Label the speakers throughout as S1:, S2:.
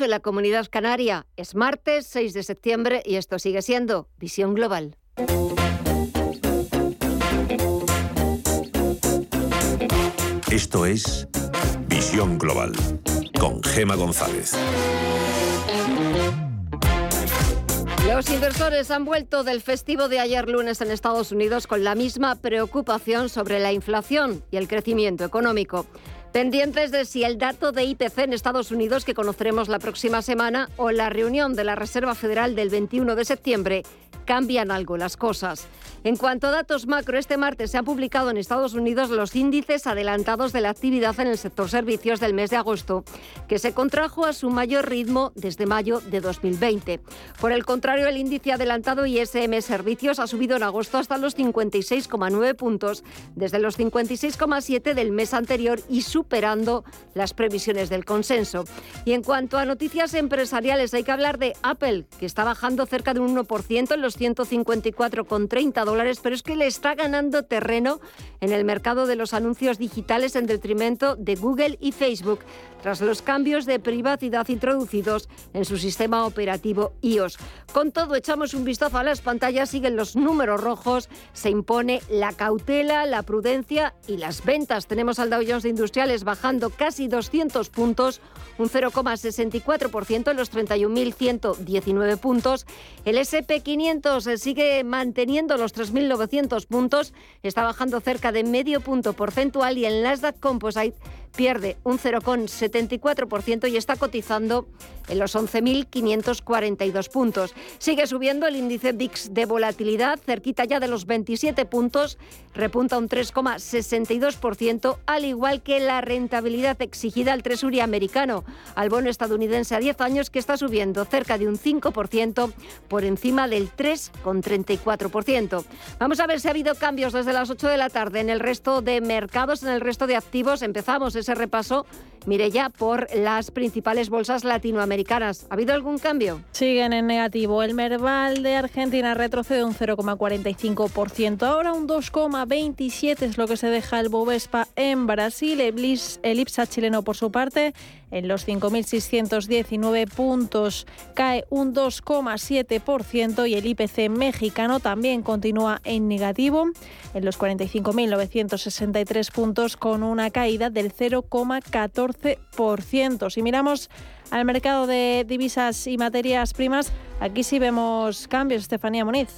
S1: en la comunidad canaria. Es martes 6 de septiembre y esto sigue siendo Visión Global.
S2: Esto es Visión Global con Gema González.
S1: Los inversores han vuelto del festivo de ayer lunes en Estados Unidos con la misma preocupación sobre la inflación y el crecimiento económico. Pendientes de si el dato de IPC en Estados Unidos que conoceremos la próxima semana o la reunión de la Reserva Federal del 21 de septiembre cambian algo las cosas. En cuanto a datos macro, este martes se han publicado en Estados Unidos los índices adelantados de la actividad en el sector servicios del mes de agosto, que se contrajo a su mayor ritmo desde mayo de 2020. Por el contrario, el índice adelantado ISM Servicios ha subido en agosto hasta los 56,9 puntos, desde los 56,7 del mes anterior y superando las previsiones del consenso. Y en cuanto a noticias empresariales, hay que hablar de Apple, que está bajando cerca de un 1% en los 154,30 dólares pero es que le está ganando terreno en el mercado de los anuncios digitales en detrimento de Google y Facebook tras los cambios de privacidad introducidos en su sistema operativo iOS. Con todo, echamos un vistazo a las pantallas, siguen los números rojos, se impone la cautela, la prudencia y las ventas. Tenemos al Dow Jones de Industriales bajando casi 200 puntos, un 0,64% en los 31.119 puntos. El SP500 sigue manteniendo los 3.900 puntos, está bajando cerca de medio punto porcentual y el Nasdaq Composite pierde un 0,74% y está cotizando en los 11.542 puntos. Sigue subiendo el índice VIX de volatilidad, cerquita ya de los 27 puntos, repunta un 3,62%, al igual que la rentabilidad exigida al Tresury americano, al bono estadounidense a 10 años, que está subiendo cerca de un 5% por encima del 3,34%. Vamos a ver si ha habido cambios desde las 8 de la tarde en el resto de mercados, en el resto de activos. Empezamos ese repaso, mire ya, por las principales bolsas latinoamericanas. ¿Ha habido algún cambio?
S3: Siguen en negativo. El Merval de Argentina retrocede un 0,45%. Ahora un 2,27% es lo que se deja el Bovespa en Brasil. El IPSA chileno, por su parte, en los 5.619 puntos cae un 2,7% y el IPC mexicano también continúa en negativo en los 45.963 puntos con una caída del 0,14%. Si miramos al mercado de divisas y materias primas, aquí sí vemos cambios, Estefanía Moniz.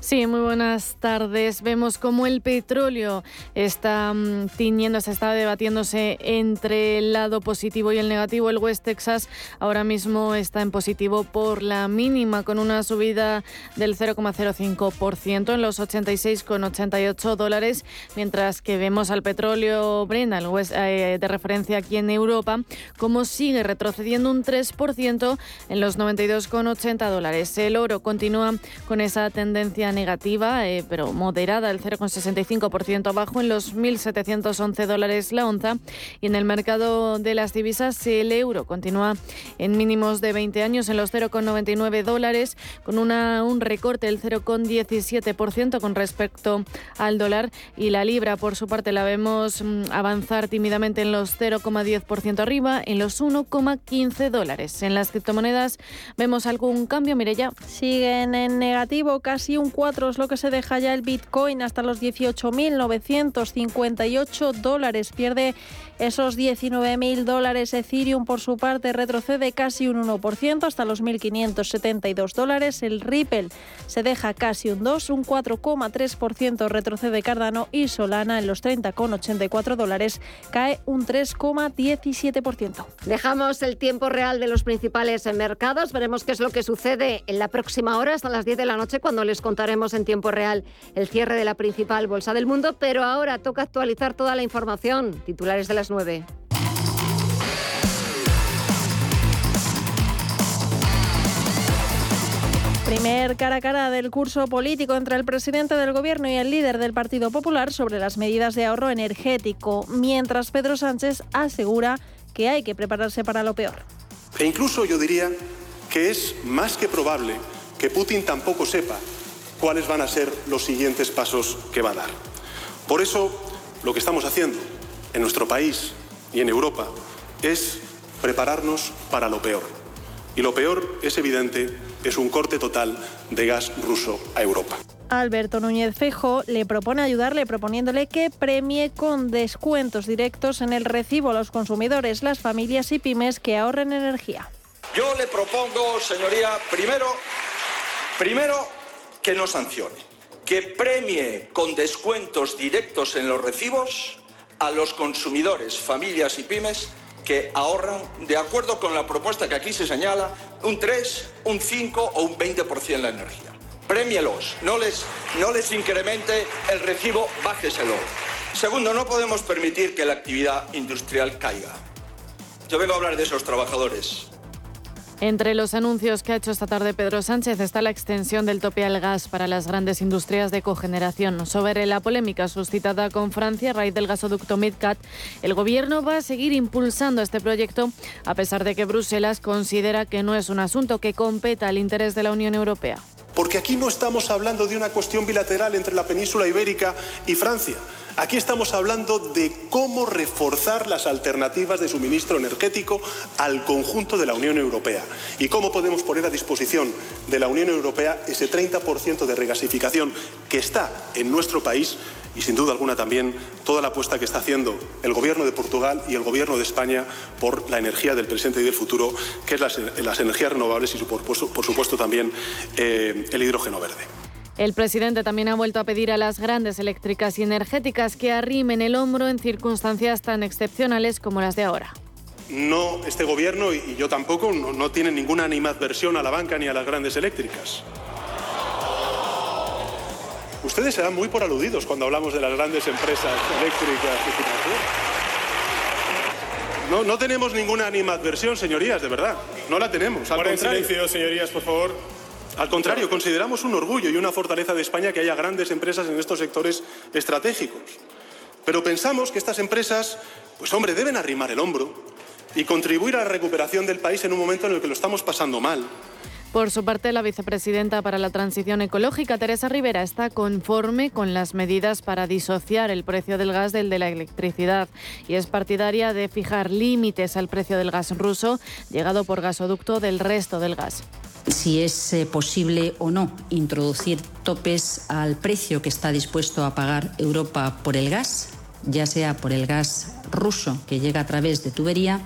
S4: Sí, muy buenas tardes. Vemos cómo el petróleo está mm, tiñéndose, está debatiéndose entre el lado positivo y el negativo. El West Texas ahora mismo está en positivo por la mínima, con una subida del 0,05% en los 86,88 dólares, mientras que vemos al petróleo Brent, el West, eh, de referencia aquí en Europa, como sigue retrocediendo un 3% en los 92,80 dólares. El oro continúa con esa tendencia negativa, eh, pero moderada, el 0,65% abajo en los 1.711 dólares la onza. Y en el mercado de las divisas, el euro continúa en mínimos de 20 años en los 0,99 dólares, con una, un recorte del 0,17% con respecto al dólar. Y la libra, por su parte, la vemos mm, avanzar tímidamente en los 0,10% arriba, en los 1,15 dólares. En las criptomonedas vemos algún cambio, mire ya.
S3: Siguen en negativo, casi un 4 es lo que se deja ya el Bitcoin hasta los 18.958 dólares. Pierde esos 19.000 dólares. Ethereum, por su parte, retrocede casi un 1% hasta los 1.572 dólares. El Ripple se deja casi un 2, un 4,3% retrocede Cardano y Solana en los 30,84 dólares cae un 3,17%.
S1: Dejamos el tiempo real de los principales mercados. Veremos qué es lo que sucede en la próxima hora, hasta las 10 de la noche, cuando les contaremos en tiempo real el cierre de la principal bolsa del mundo. Pero ahora toca actualizar toda la información. Titulares de la 9.
S3: Primer cara a cara del curso político entre el presidente del Gobierno y el líder del Partido Popular sobre las medidas de ahorro energético, mientras Pedro Sánchez asegura que hay que prepararse para lo peor.
S5: E incluso yo diría que es más que probable que Putin tampoco sepa cuáles van a ser los siguientes pasos que va a dar. Por eso, lo que estamos haciendo en nuestro país y en Europa es prepararnos para lo peor. Y lo peor, es evidente, es un corte total de gas ruso a Europa.
S3: Alberto Núñez Fejo le propone ayudarle proponiéndole que premie con descuentos directos en el recibo a los consumidores, las familias y pymes que ahorren energía.
S6: Yo le propongo, señoría, primero, primero que no sancione, que premie con descuentos directos en los recibos a los consumidores, familias y pymes que ahorran, de acuerdo con la propuesta que aquí se señala, un 3, un 5 o un 20% en la energía. Premielos, no les, no les incremente el recibo, bájeselo. Segundo, no podemos permitir que la actividad industrial caiga. Yo vengo a hablar de esos trabajadores,
S4: entre los anuncios que ha hecho esta tarde Pedro Sánchez está la extensión del tope al gas para las grandes industrias de cogeneración. Sobre la polémica suscitada con Francia a raíz del gasoducto Midcat, el Gobierno va a seguir impulsando este proyecto a pesar de que Bruselas considera que no es un asunto que competa al interés de la Unión Europea.
S5: Porque aquí no estamos hablando de una cuestión bilateral entre la península ibérica y Francia. Aquí estamos hablando de cómo reforzar las alternativas de suministro energético al conjunto de la Unión Europea y cómo podemos poner a disposición de la Unión Europea ese 30% de regasificación que está en nuestro país y sin duda alguna también toda la apuesta que está haciendo el Gobierno de Portugal y el Gobierno de España por la energía del presente y del futuro, que es las, energías renovables y por, por supuesto también eh, el hidrógeno verde.
S4: El presidente también ha vuelto a pedir a las grandes eléctricas y energéticas que arrimen el hombro en circunstancias tan excepcionales como las de ahora.
S5: No, este gobierno y yo tampoco no, no tienen ninguna animadversión a la banca ni a las grandes eléctricas. Ustedes se dan muy por aludidos cuando hablamos de las grandes empresas eléctricas y financieras. No, no tenemos ninguna animadversión, señorías, de verdad. No la tenemos.
S7: Al silencio, señorías, por favor.
S5: Al contrario, consideramos un orgullo y una fortaleza de España que haya grandes empresas en estos sectores estratégicos. Pero pensamos que estas empresas, pues hombre, deben arrimar el hombro y contribuir a la recuperación del país en un momento en el que lo estamos pasando mal.
S4: Por su parte, la vicepresidenta para la Transición Ecológica, Teresa Rivera, está conforme con las medidas para disociar el precio del gas del de la electricidad. Y es partidaria de fijar límites al precio del gas ruso llegado por gasoducto del resto del gas.
S8: Si es eh, posible o no introducir topes al precio que está dispuesto a pagar Europa por el gas, ya sea por el gas ruso que llega a través de tubería,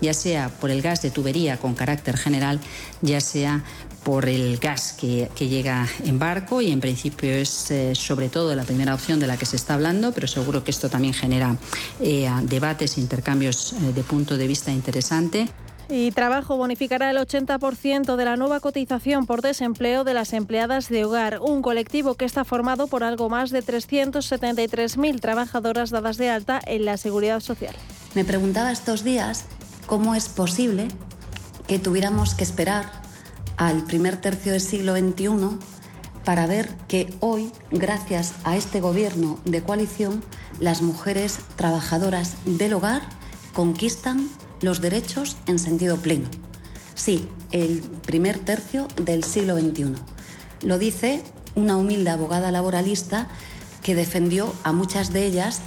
S8: ya sea por el gas de tubería con carácter general, ya sea por el gas que, llega en barco y en principio es eh, sobre todo la primera opción de la que se está hablando, pero seguro que esto también genera eh, debates e intercambios de punto de vista interesante.
S3: Y Trabajo bonificará el 80% de la nueva cotización por desempleo de las empleadas de hogar, un colectivo que está formado por algo más de 373.000 trabajadoras dadas de alta en la seguridad social.
S9: Me preguntaba estos días cómo es posible que tuviéramos que esperar al primer tercio del siglo XXI para ver que hoy, gracias a este gobierno de coalición, las mujeres trabajadoras del hogar conquistan los derechos en sentido pleno. Sí, el primer tercio del siglo XXI. Lo dice una humilde abogada laboralista que defendió a muchas de ellas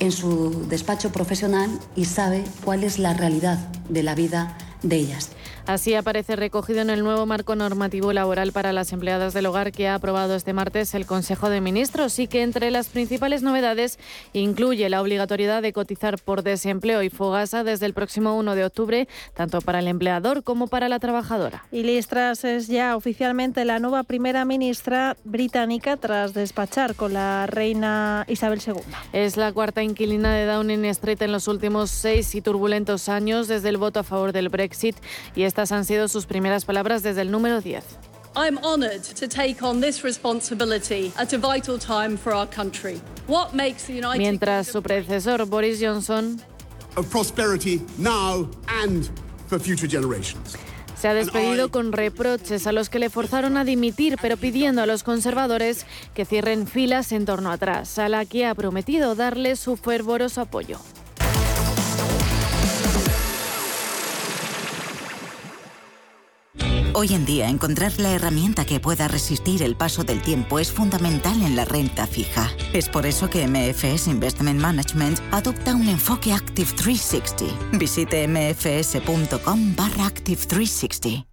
S9: en su despacho profesional y sabe cuál es la realidad de la vida de ellas.
S4: Así aparece recogido en el nuevo marco normativo laboral para las empleadas del hogar que ha aprobado este martes el Consejo de Ministros y que entre las principales novedades incluye la obligatoriedad de cotizar por desempleo y fogasa desde el próximo 1 de octubre, tanto para el empleador como para la trabajadora.
S3: Y Listras es ya oficialmente la nueva primera ministra británica tras despachar con la reina Isabel II.
S4: Es la cuarta inquilina de Downing Street en los últimos seis y turbulentos años desde el voto a favor del Brexit y esta estas han sido sus primeras palabras desde el número 10. I'm honored to take on this responsibility at a vital time for our country. What makes the United Mientras su predecesor Boris Johnson of prosperity now and for future generations. Se ha despedido con reproches a los que le forzaron a dimitir, pero pidiendo a los conservadores que cierren filas en torno atrás, a la que ha prometido darle su fervoroso apoyo.
S10: Hoy en día encontrar la herramienta que pueda resistir el paso del tiempo es fundamental en la renta fija. Es por eso que MFS Investment Management adopta un enfoque Active 360. Visite mfs.com barra Active 360.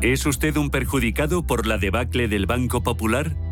S11: ¿Es usted un perjudicado por la debacle del Banco Popular?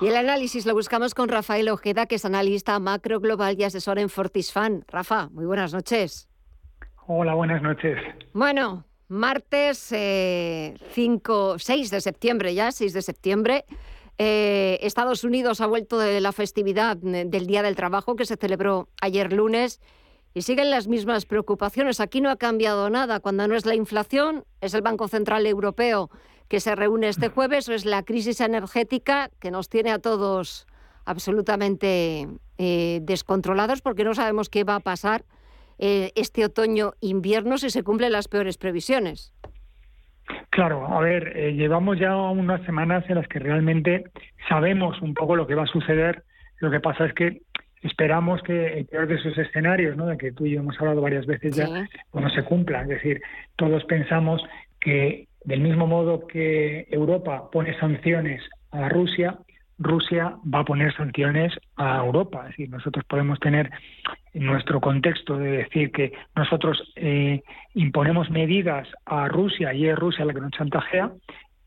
S1: Y el análisis lo buscamos con Rafael Ojeda, que es analista macro global y asesor en Fortisfan. Rafa, muy buenas noches.
S12: Hola, buenas noches.
S1: Bueno, martes 5, eh, 6 de septiembre ya, 6 de septiembre. Eh, Estados Unidos ha vuelto de la festividad del Día del Trabajo que se celebró ayer lunes y siguen las mismas preocupaciones. Aquí no ha cambiado nada. Cuando no es la inflación, es el Banco Central Europeo que se reúne este jueves o es la crisis energética que nos tiene a todos absolutamente eh, descontrolados porque no sabemos qué va a pasar eh, este otoño-invierno si se cumplen las peores previsiones.
S12: Claro, a ver, eh, llevamos ya unas semanas en las que realmente sabemos un poco lo que va a suceder. Lo que pasa es que esperamos que el peor de esos escenarios, ¿no? de que tú y yo hemos hablado varias veces ya, pues no se cumpla. Es decir, todos pensamos que del mismo modo que Europa pone sanciones a Rusia, Rusia va a poner sanciones a Europa. Es decir, nosotros podemos tener en nuestro contexto de decir que nosotros eh, imponemos medidas a Rusia y es Rusia la que nos chantajea,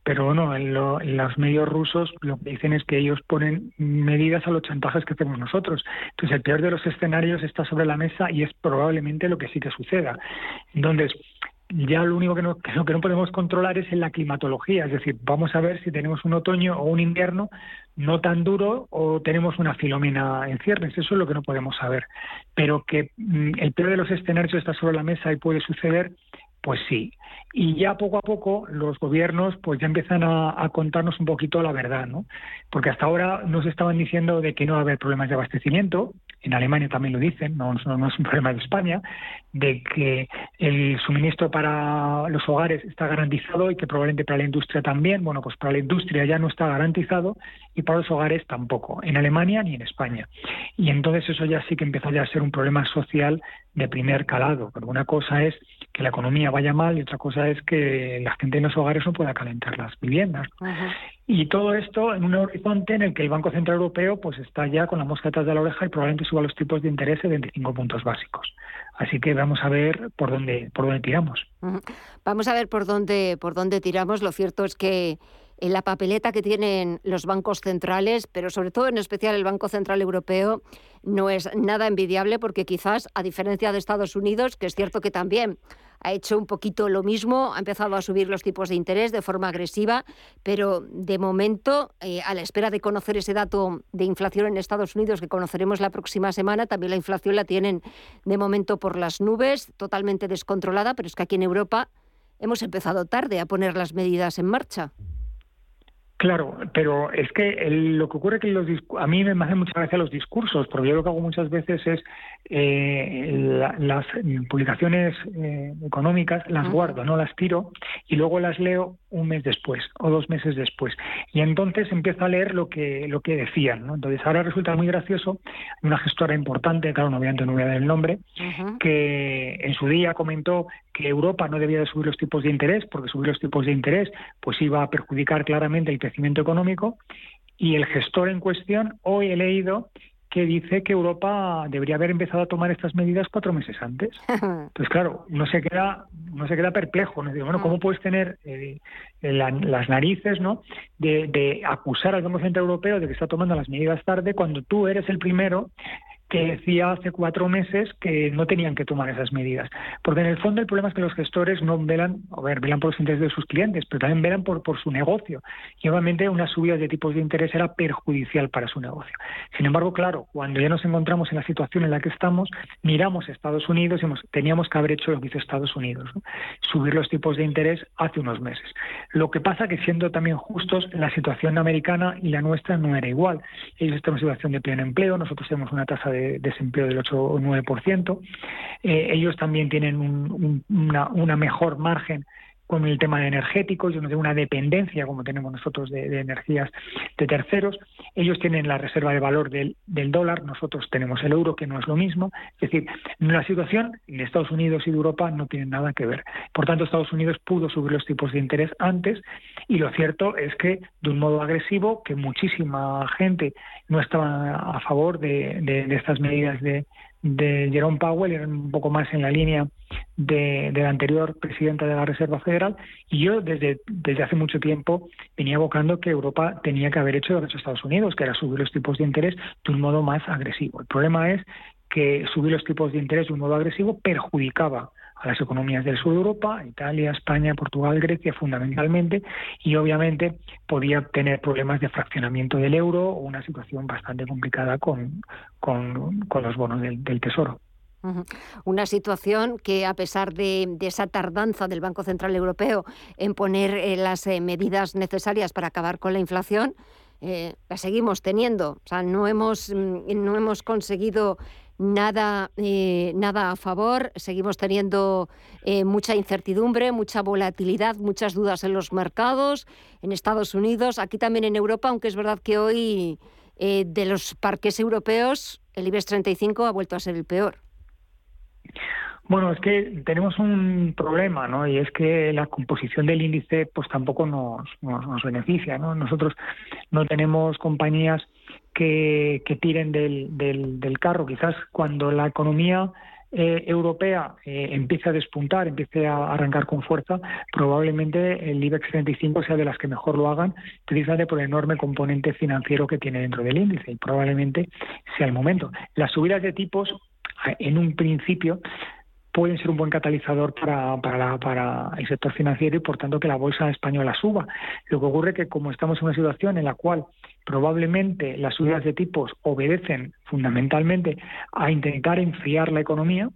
S12: pero no, en, en, los medios rusos lo que dicen es que ellos ponen medidas a los chantajes que hacemos nosotros. Entonces, el peor de los escenarios está sobre la mesa y es probablemente lo que sí que suceda. Entonces, ya lo único que no, podemos controlar es en la climatología, es decir, vamos a ver si tenemos un otoño o un invierno no tan duro o tenemos una filomena en ciernes, eso es lo que no podemos saber. Pero que mm, el peor de los escenarios está sobre la mesa y puede suceder, pues sí. Y ya poco a poco los gobiernos pues ya empiezan a, contarnos un poquito la verdad, ¿no? Porque hasta ahora nos estaban diciendo de que no va a haber problemas de abastecimiento, en Alemania también lo dicen, no, es un problema de España, de que el suministro para los hogares está garantizado y que probablemente para la industria también. Bueno, pues para la industria ya no está garantizado y para los hogares tampoco, en Alemania ni en España. Y entonces eso ya sí que empieza ya a ser un problema social de primer calado. Pero una cosa es que la economía vaya mal y otra cosa es que la gente en los hogares no pueda calentar las viviendas. Y todo esto en un horizonte en el que el Banco Central Europeo pues está ya con la mosca detrás de la oreja y probablemente suba los tipos de interés de 25 puntos básicos. Así que vamos a ver por dónde por dónde tiramos.
S1: Vamos a ver por dónde por dónde tiramos. Lo cierto es que en la papeleta que tienen los bancos centrales, pero sobre todo en especial el Banco Central Europeo, no es nada envidiable porque quizás, a diferencia de Estados Unidos, que es cierto que también ha hecho un poquito lo mismo, ha empezado a subir los tipos de interés de forma agresiva, pero de momento, eh, a la espera de conocer ese dato de inflación en Estados Unidos que conoceremos la próxima semana, también la inflación la tienen de momento por las nubes, totalmente descontrolada, pero es que aquí en Europa hemos empezado tarde a poner las medidas en marcha.
S12: Claro, pero es que lo que ocurre es que los a mí me hacen mucha gracia los discursos, porque yo lo que hago muchas veces es eh, las publicaciones eh, económicas las guardo, no las tiro y luego las leo un mes después o dos meses después. Y entonces empiezo a leer lo que, lo que decían. ¿no? Entonces ahora resulta muy gracioso, una gestora importante, claro, no voy a dar el nombre, que en su día comentó que Europa no debía de subir los tipos de interés, porque subir los tipos de interés pues iba a perjudicar claramente el crecimiento económico. Y el gestor en cuestión, hoy he leído que dice que Europa debería haber empezado a tomar estas medidas cuatro meses antes. Pues claro, uno se queda, uno se queda perplejo. ¿no? Digo, bueno, ¿cómo puedes tener eh, las narices ¿no? De, de acusar al Banco Central Europeo de que está tomando las medidas tarde cuando tú eres el primero que decía hace cuatro meses que no tenían que tomar esas medidas. Porque en el fondo el problema es que los gestores no velan, a ver, velan por los intereses de sus clientes, pero también velan por, su negocio. Y obviamente una subida de tipos de interés era perjudicial para su negocio. Sin embargo, claro, cuando ya nos encontramos en la situación en la que estamos, miramos a Estados Unidos y teníamos que haber hecho lo que hizo Estados Unidos, subir los tipos de interés hace unos meses. Lo que pasa que siendo también justos, la situación americana y la nuestra no era igual. Ellos están en situación de pleno empleo, nosotros tenemos una tasa de desempleo del 8 o 9%. Eh, ellos también tienen una, una mejor margen con el tema de energéticos, ellos no tienen una dependencia como tenemos nosotros de, energías de terceros. Ellos tienen la reserva de valor del, del, dólar, nosotros tenemos el euro, que no es lo mismo. Es decir, la situación de Estados Unidos y de Europa no tiene nada que ver. Por tanto, Estados Unidos pudo subir los tipos de interés antes y lo cierto es que de un modo agresivo, que muchísima gente no estaba a favor de estas medidas de, de Jerome Powell, era un poco más en la línea de, la anterior presidenta de la Reserva Federal, y yo desde, desde hace mucho tiempo venía abocando que Europa tenía que haber hecho lo que Estados Unidos, que era subir los tipos de interés de un modo más agresivo. El problema es que subir los tipos de interés de un modo agresivo perjudicaba a las economías del sur de Europa, Italia, España, Portugal, Grecia fundamentalmente, y obviamente podía tener problemas de fraccionamiento del euro o una situación bastante complicada con, con, los bonos del, Tesoro.
S1: Una situación que, a pesar de, esa tardanza del Banco Central Europeo en poner eh, las eh, medidas necesarias para acabar con la inflación, eh, la seguimos teniendo. O sea, no hemos, mm, no hemos conseguido nada, eh, nada a favor. Seguimos teniendo eh, mucha incertidumbre, mucha volatilidad, muchas dudas en los mercados, en Estados Unidos, aquí también en Europa, aunque es verdad que hoy eh, de los parques europeos el IBEX 35 ha vuelto a ser el peor.
S12: Bueno, es que tenemos un problema, ¿no? Y es que la composición del índice, pues tampoco nos, nos, nos beneficia, ¿no? Nosotros no tenemos compañías que, tiren del, del, carro. Quizás cuando la economía eh, europea eh, empiece a despuntar, empiece a arrancar con fuerza, probablemente el IBEX 35 sea de las que mejor lo hagan, precisamente por el enorme componente financiero que tiene dentro del índice y probablemente sea el momento. Las subidas de tipos, en un principio, pueden ser un buen catalizador para, para, para, el sector financiero y por tanto que la bolsa española suba. Lo que ocurre es que como estamos en una situación en la cual probablemente las subidas de tipos obedecen fundamentalmente a intentar enfriar la economía,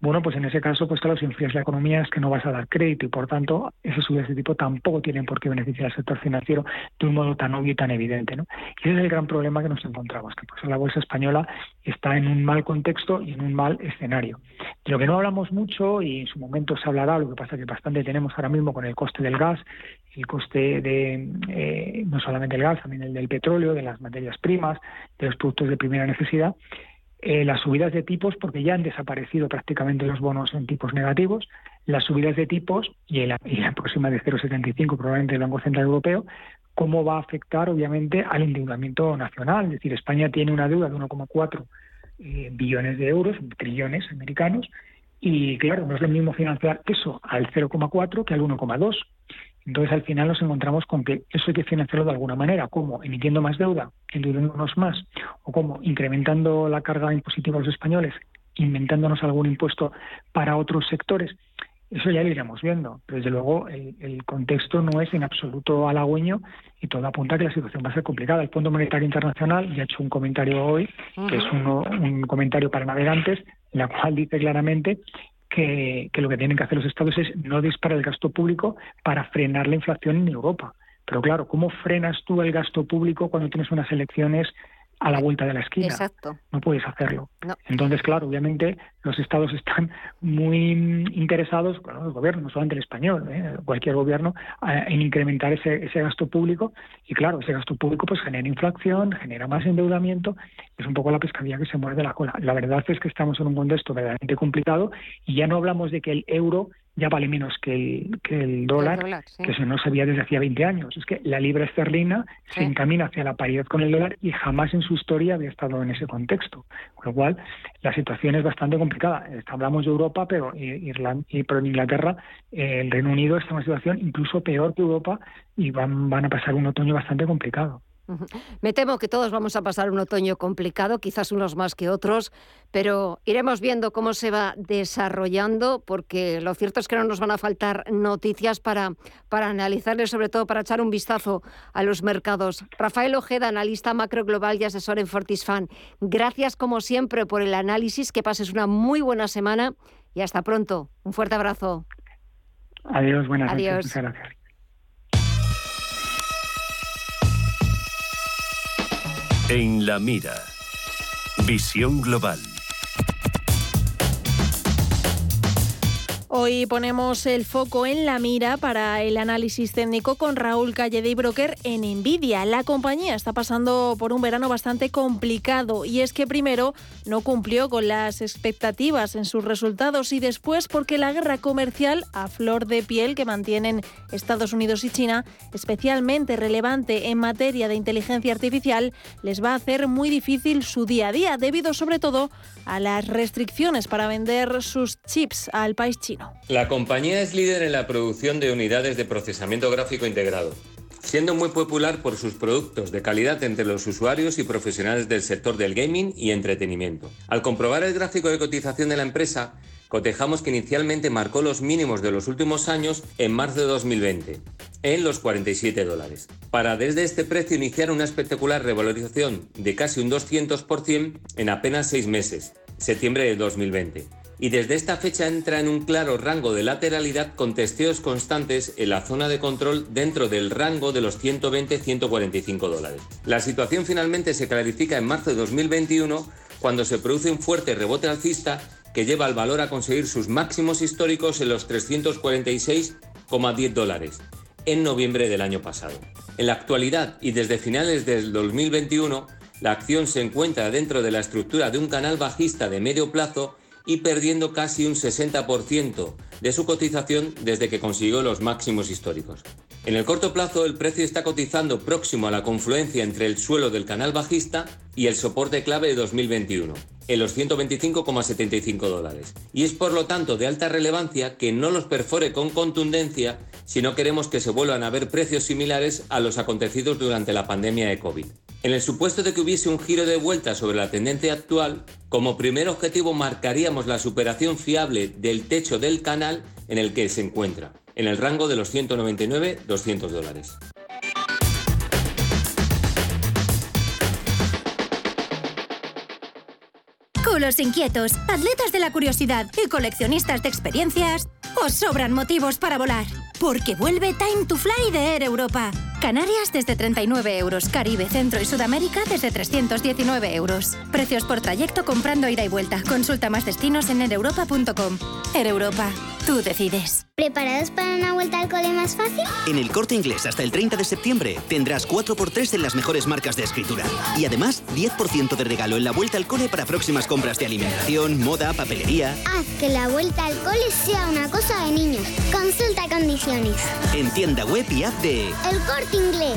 S12: bueno, pues en ese caso, pues claro, si enfrías la economía es que no vas a dar crédito y por tanto esas subidas de tipo tampoco tienen por qué beneficiar al sector financiero de un modo tan obvio y tan evidente, ¿no? Y ese es el gran problema que nos encontramos, que pues la bolsa española está en un mal contexto y en un mal escenario. De lo que no hablamos mucho y en su momento se hablará, lo que pasa que bastante tenemos ahora mismo con el coste del gas, el coste de eh, no solamente el gas, también el del petróleo, de las materias primas, de los productos de primera necesidad, eh, las subidas de tipos, porque ya han desaparecido prácticamente los bonos en tipos negativos, las subidas de tipos y la, próxima de 0,75 probablemente del Banco Central Europeo, cómo va a afectar obviamente al endeudamiento nacional. Es decir, España tiene una deuda de 1,4 eh, billones de euros, trillones americanos, y claro, no es lo mismo financiar eso al 0,4 que al 1,2. Entonces, al final nos encontramos con que eso hay que financiarlo de alguna manera, como emitiendo más deuda, endeudándonos más, o como incrementando la carga impositiva a los españoles, inventándonos algún impuesto para otros sectores. Eso ya lo iremos viendo, pero desde luego el, contexto no es en absoluto halagüeño y todo apunta a que la situación va a ser complicada. El Fondo Monetario Internacional ya ha hecho un comentario hoy, que es un comentario para navegantes, en la cual dice claramente que, lo que tienen que hacer los estados es no disparar el gasto público para frenar la inflación en Europa. Pero claro, ¿cómo frenas tú el gasto público cuando tienes unas elecciones a la vuelta de la esquina.
S1: Exacto.
S12: No puedes hacerlo. Entonces, claro, obviamente los estados están muy interesados, bueno, el gobierno, no solamente el español, ¿eh? cualquier gobierno, en incrementar ese, ese gasto público. Y claro, ese gasto público pues genera inflación, genera más endeudamiento. Es un poco la pescadilla que se muerde la cola. La verdad es que estamos en un contexto verdaderamente complicado y ya no hablamos de que el euro ya vale menos que el, que el dólar, que eso no se veía desde hacía 20 años. Es que la libra esterlina se encamina hacia la paridad con el dólar y jamás en su historia había estado en ese contexto. Con lo cual, la situación es bastante complicada. Hablamos de Europa, pero, Irlanda, pero en Inglaterra, el Reino Unido está en una situación incluso peor que Europa y van, van a pasar un otoño bastante complicado.
S1: Me temo que todos vamos a pasar un otoño complicado, quizás unos más que otros, pero iremos viendo cómo se va desarrollando, porque lo cierto es que no nos van a faltar noticias para, para analizarle, sobre todo para echar un vistazo a los mercados. Rafael Ojeda, analista macro global y asesor en Fortisfan, gracias como siempre por el análisis, que pases una muy buena semana y hasta pronto. Un fuerte abrazo.
S12: Adiós, buenas Adiós. Muchas gracias.
S2: En la mira. Visión global.
S3: Hoy ponemos el foco en la mira para el análisis técnico con Raúl Calle de Broker en Nvidia. La compañía está pasando por un verano bastante complicado y es que primero no cumplió con las expectativas en sus resultados y después porque la guerra comercial a flor de piel que mantienen Estados Unidos y China, especialmente relevante en materia de inteligencia artificial, les va a hacer muy difícil su día a día debido sobre todo a las restricciones para vender sus chips al país chino.
S13: La compañía es líder en la producción de unidades de procesamiento gráfico integrado, siendo muy popular por sus productos de calidad entre los usuarios y profesionales del sector del gaming y entretenimiento. Al comprobar el gráfico de cotización de la empresa, cotejamos que inicialmente marcó los mínimos de los últimos años en marzo de 2020, en los 47 dólares, para desde este precio iniciar una espectacular revalorización de casi un 200% en apenas seis meses, septiembre de 2020 y desde esta fecha entra en un claro rango de lateralidad con testeos constantes en la zona de control dentro del rango de los 120-145 dólares. La situación finalmente se clarifica en marzo de 2021 cuando se produce un fuerte rebote alcista que lleva al valor a conseguir sus máximos históricos en los 346,10 dólares en noviembre del año pasado. En la actualidad y desde finales del 2021, la acción se encuentra dentro de la estructura de un canal bajista de medio plazo y perdiendo casi un 60% de su cotización desde que consiguió los máximos históricos. En el corto plazo, el precio está cotizando próximo a la confluencia entre el suelo del canal bajista y el soporte clave de 2021, en los 125,75 dólares. Y es por lo tanto de alta relevancia que no los perfore con contundencia si no queremos que se vuelvan a ver precios similares a los acontecidos durante la pandemia de COVID. En el supuesto de que hubiese un giro de vuelta sobre la tendencia actual, como primer objetivo marcaríamos la superación fiable del techo del canal en el que se encuentra, en el rango de los 199-200 dólares.
S14: Culos inquietos, atletas de la curiosidad y coleccionistas de experiencias, os sobran motivos para volar. Porque vuelve Time to Fly de Air Europa. Canarias desde 39 euros, Caribe, Centro y Sudamérica desde 319 euros. Precios por trayecto comprando ida y vuelta. Consulta más destinos en ereuropa.com. Air Europa, tú decides.
S15: ¿Preparados para una vuelta al cole más fácil?
S16: En el corte inglés hasta el 30 de septiembre tendrás 4x3 en las mejores marcas de escritura. Y además 10% de regalo en la vuelta al cole para próximas compras de alimentación, moda, papelería.
S15: Haz que la vuelta al cole sea una cosa de niños. Consulta condiciones.
S16: En tienda web y app de
S15: El corte inglés.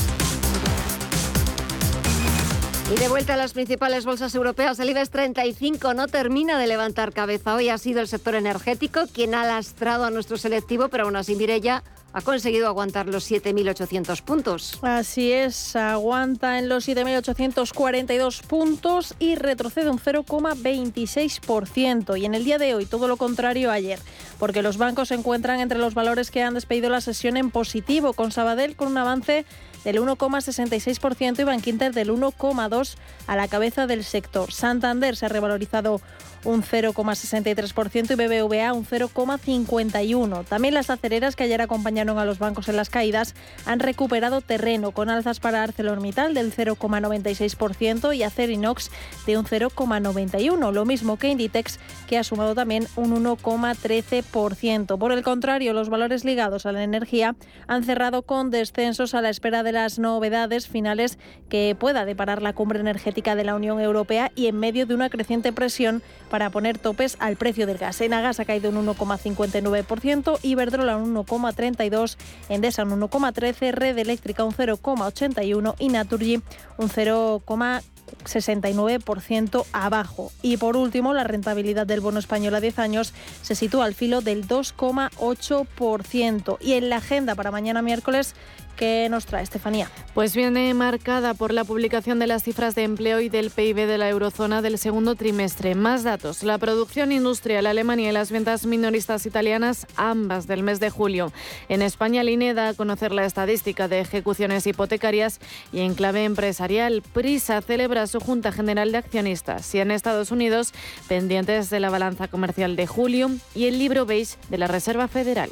S1: Y de vuelta a las principales bolsas europeas, el IBEX 35 no termina de levantar cabeza. Hoy ha sido el sector energético quien ha lastrado a nuestro selectivo, pero aún así Mirella ha conseguido aguantar los 7.800 puntos.
S3: Así es, aguanta en los 7.842 puntos y retrocede un 0,26%. Y en el día de hoy, todo lo contrario ayer, porque los bancos se encuentran entre los valores que han despedido la sesión en positivo, con Sabadell con un avance del 1,66% y Bankinter del 1,2% a la cabeza del sector. Santander se ha revalorizado un 0,63% y BBVA un 0,51%. También las acereras que ayer acompañaron a los bancos en las caídas han recuperado terreno con alzas para ArcelorMittal del 0,96% y Acerinox de un 0,91%, lo mismo que Inditex que ha sumado también un 1,13%. Por el contrario, los valores ligados a la energía han cerrado con descensos a la espera de las novedades finales que pueda deparar la cumbre energética de la Unión Europea y en medio de una creciente presión para poner topes al precio del gas. Enagas ha caído un 1,59%, Iberdrola un 1,32%, Endesa un 1,13%, Red Eléctrica un 0,81% y Naturgy un 0,69% abajo. Y por último, la rentabilidad del bono español a 10 años se sitúa al filo del 2,8%. Y en la agenda para mañana miércoles ¿Qué nos trae Estefanía?
S4: Pues viene marcada por la publicación de las cifras de empleo y del PIB de la eurozona del segundo trimestre. Más datos, la producción industrial alemana y las ventas minoristas italianas, ambas del mes de julio. En España, el INE da a conocer la estadística de ejecuciones hipotecarias y en clave empresarial, Prisa celebra su Junta General de Accionistas y en Estados Unidos, pendientes de la balanza comercial de julio y el libro beige de la Reserva Federal.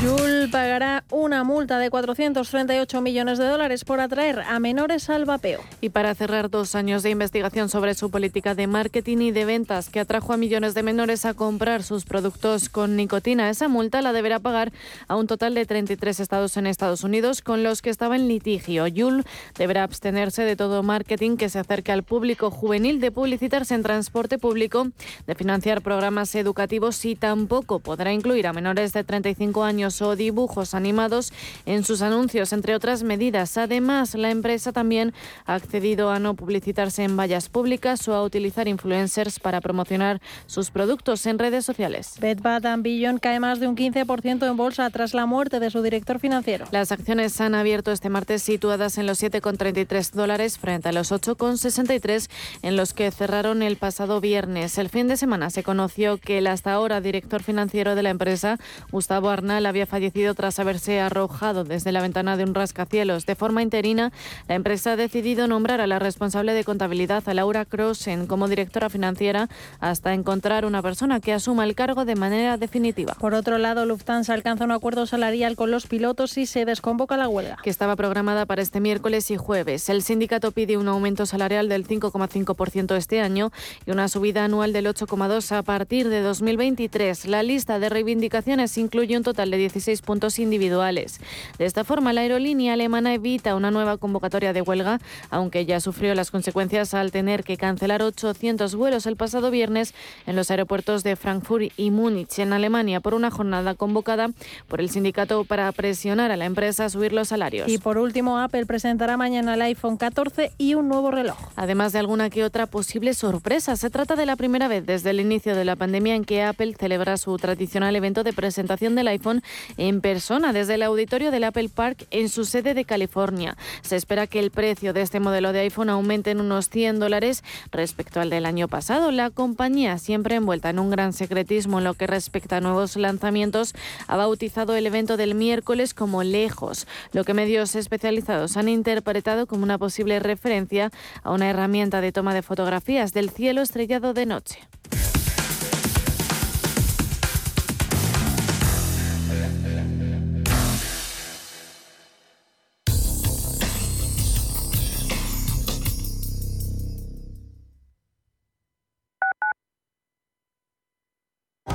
S3: Yul pagará una multa de 438 millones de dólares por atraer a menores al vapeo.
S4: Y para cerrar dos años de investigación sobre su política de marketing y de ventas que atrajo a millones de menores a comprar sus productos con nicotina, esa multa la deberá pagar a un total de 33 estados en Estados Unidos con los que estaba en litigio. Yul deberá abstenerse de todo marketing que se acerque al público juvenil, de publicitarse en transporte público, de financiar programas educativos y tampoco podrá incluir a menores de 35 años o dibujos animados en sus anuncios, entre otras medidas. Además, la empresa también ha accedido a no publicitarse en vallas públicas o a utilizar influencers para promocionar sus productos en redes sociales.
S3: Bed Bath Beyond cae más de un 15% en bolsa tras la muerte de su director financiero.
S4: Las acciones han abierto este martes situadas en los 7,33 dólares frente a los 8,63 en los que cerraron el pasado viernes. El fin de semana se conoció que el hasta ahora director financiero de la empresa, Gustavo Arnal, había fallecido tras haberse arrojado desde la ventana de un rascacielos. De forma interina, la empresa ha decidido nombrar a la responsable de contabilidad, a Laura Crossen, como directora financiera hasta encontrar una persona que asuma el cargo de manera definitiva.
S3: Por otro lado, Lufthansa alcanza un acuerdo salarial con los pilotos y se desconvoca la huelga.
S4: Que estaba programada para este miércoles y jueves. El sindicato pide un aumento salarial del 5,5% este año y una subida anual del 8,2% a partir de 2023. La lista de reivindicaciones incluye un total de 16 puntos individuales. De esta forma, la aerolínea alemana evita una nueva convocatoria de huelga, aunque ya sufrió las consecuencias al tener que cancelar 800 vuelos el pasado viernes en los aeropuertos de Frankfurt y Múnich, en Alemania, por una jornada convocada por el sindicato para presionar a la empresa a subir los salarios.
S3: Y por último, Apple presentará mañana el iPhone 14 y un nuevo reloj.
S4: Además de alguna que otra posible sorpresa, se trata de la primera vez desde el inicio de la pandemia en que Apple celebra su tradicional evento de presentación del iPhone en persona desde el auditorio del Apple Park en su sede de California. Se espera que el precio de este modelo de iPhone aumente en unos 100 dólares respecto al del año pasado. La compañía, siempre envuelta en un gran secretismo en lo que respecta a nuevos lanzamientos, ha bautizado el evento del miércoles como Lejos, lo que medios especializados han interpretado como una posible referencia a una herramienta de toma de fotografías del cielo estrellado de noche.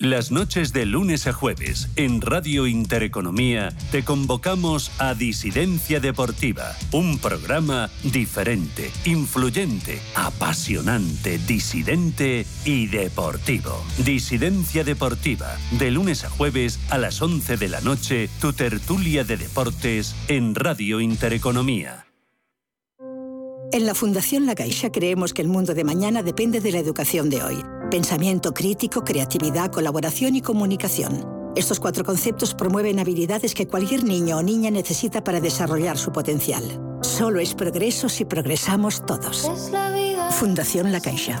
S11: Las noches de lunes a jueves en Radio Intereconomía te convocamos a Disidencia Deportiva, un programa diferente, influyente, apasionante, disidente y deportivo. Disidencia Deportiva, de lunes a jueves a las 11 de la noche, tu tertulia de deportes en Radio Intereconomía.
S17: En la Fundación La Caixa creemos que el mundo de mañana depende de la educación de hoy. Pensamiento crítico, creatividad, colaboración y comunicación. Estos cuatro conceptos promueven habilidades que cualquier niño o niña necesita para desarrollar su potencial. Solo es progreso si progresamos todos. Fundación La Caixa.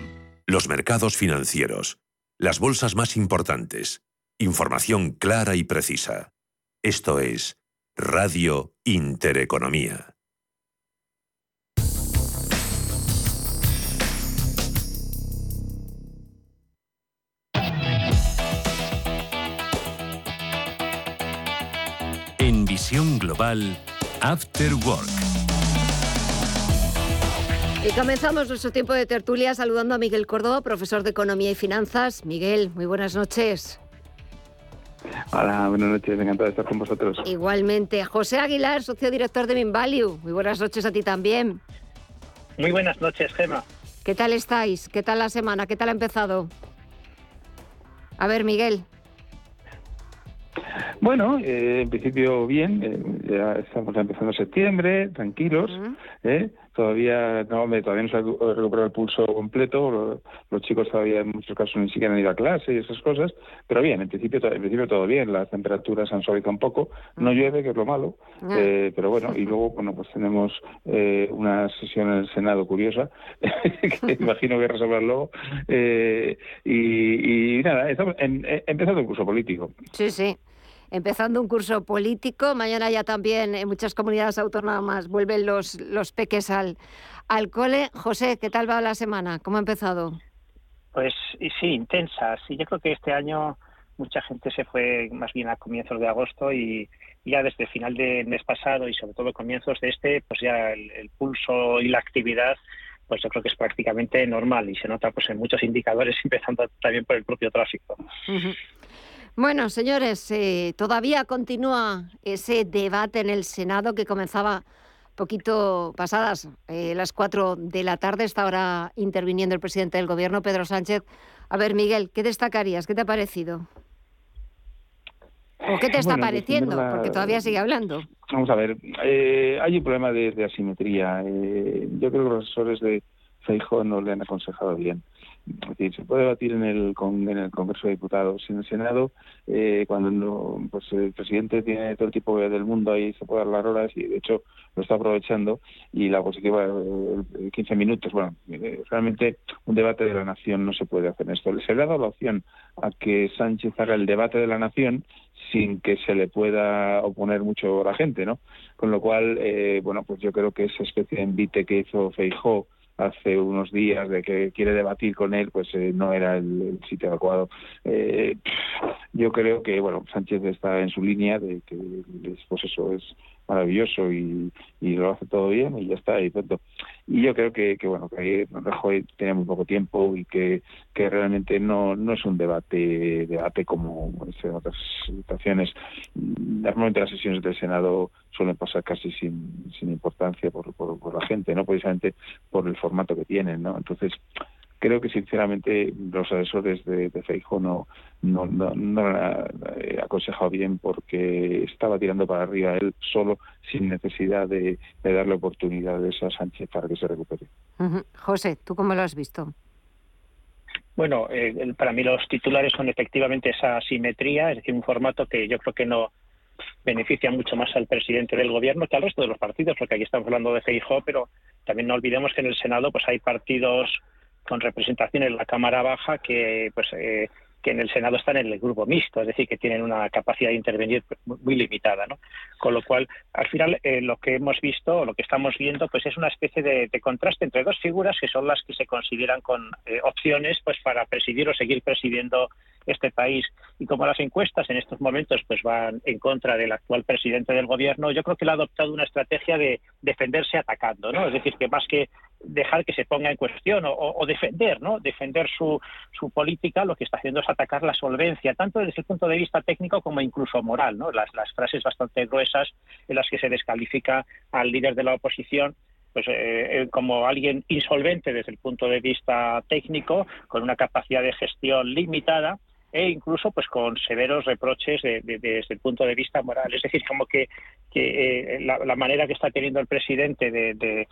S18: Los mercados financieros. Las bolsas más importantes. Información clara y precisa. Esto es Radio Intereconomía.
S11: En visión global, After Work.
S1: Y comenzamos nuestro tiempo de tertulia saludando a Miguel Córdoba, profesor de Economía y Finanzas. Miguel, muy buenas noches.
S19: Hola, buenas noches, encantado de estar con vosotros.
S1: Igualmente, José Aguilar, socio director de Minvalue. Muy buenas noches a ti también.
S20: Muy buenas noches, Gema.
S1: ¿Qué tal estáis? ¿Qué tal la semana? ¿Qué tal ha empezado? A ver, Miguel.
S19: Bueno, eh, en principio bien, eh, ya estamos empezando septiembre, tranquilos, ¿eh? Todavía no todavía no se ha recuperado el pulso completo, los, chicos todavía en muchos casos ni siquiera han ido a clase y esas cosas, pero bien, en principio, en principio todo bien, las temperaturas han suavizado un poco, no llueve, que es lo malo, pero bueno, y luego, bueno, pues tenemos una sesión en el Senado curiosa, que imagino que resolverlo, y, y, nada, estamos empezando el curso político.
S1: Sí, sí empezando un curso político. Mañana ya también en muchas comunidades autónomas vuelven los, los peques al, al cole. José, ¿qué tal va la semana? ¿Cómo ha empezado?
S20: Pues sí, intensa. Sí, yo creo que este año mucha gente se fue más bien a comienzos de agosto y ya desde el final del mes pasado y sobre todo comienzos de este, pues ya el, pulso y la actividad pues yo creo que es prácticamente normal y se nota pues en muchos indicadores empezando también por el propio tráfico.
S1: Bueno, señores, eh, todavía continúa ese debate en el Senado que comenzaba poquito pasadas eh, las 4 de la tarde, está ahora interviniendo el presidente del Gobierno, Pedro Sánchez. A ver, Miguel, ¿qué destacarías? ¿Qué te ha parecido? ¿O qué te está pareciendo? Porque todavía sigue hablando.
S19: Vamos a ver, eh, hay un problema de, asimetría. Eh, yo creo que los asesores de Feijóo no le han aconsejado bien. Es decir, se puede debatir en el, en el Congreso de Diputados. En el Senado, eh, cuando pues el presidente tiene todo el tipo del mundo ahí, se puede dar las horas y de hecho lo está aprovechando. Y la oposición, eh, 15 minutos, bueno, eh, realmente un debate de la nación no se puede hacer esto. Se le ha dado la opción a que Sánchez haga el debate de la nación sin que se le pueda oponer mucho la gente, ¿no? Con lo cual, eh, bueno, pues yo creo que esa especie de envite que hizo Feijó hace unos días de que quiere debatir con él, pues eh, no era el, sitio adecuado. Eh, yo creo que, bueno, Sánchez está en su línea de que, pues eso es maravilloso y, lo hace todo bien y ya está y punto. Y yo creo que, bueno, que Rajoy tiene muy poco tiempo y que, que realmente no, no es un debate debate como en otras situaciones. Normalmente las sesiones del Senado suelen pasar casi sin, sin importancia por, por, por la gente, no precisamente por el formato que tienen, ¿no? Entonces, creo que sinceramente los asesores de, de Feijo no, no, no, no han eh, aconsejado bien porque estaba tirando para arriba él solo sin necesidad de, darle oportunidades a Sánchez para que se recupere.
S1: José, ¿tú cómo lo has visto?
S20: Bueno, eh, para mí los titulares son efectivamente esa asimetría, es decir, un formato que yo creo que no beneficia mucho más al presidente del gobierno que al resto de los partidos, porque aquí estamos hablando de Feijóo, pero también no olvidemos que en el Senado pues hay partidos con representación en la Cámara Baja que pues eh, que en el Senado están en el grupo mixto, es decir, que tienen una capacidad de intervenir muy limitada, ¿no? Con lo cual, al final, eh, lo que hemos visto, o lo que estamos viendo, pues es una especie de, contraste entre dos figuras que son las que se consideran con eh, opciones, pues para presidir o seguir presidiendo este país. Y como las encuestas en estos momentos pues van en contra del actual presidente del gobierno, yo creo que él ha adoptado una estrategia de defenderse atacando, ¿no? Es decir, que más que dejar que se ponga en cuestión o, defender, ¿no? Defender su, su política, lo que está haciendo es atacar la solvencia, tanto desde el punto de vista técnico como incluso moral, ¿no? Las, frases bastante gruesas en las que se descalifica al líder de la oposición pues eh, como alguien insolvente desde el punto de vista técnico, con una capacidad de gestión limitada e incluso pues con severos reproches desde el punto de vista moral. Es decir, como que, que eh, la, manera que está teniendo el presidente de,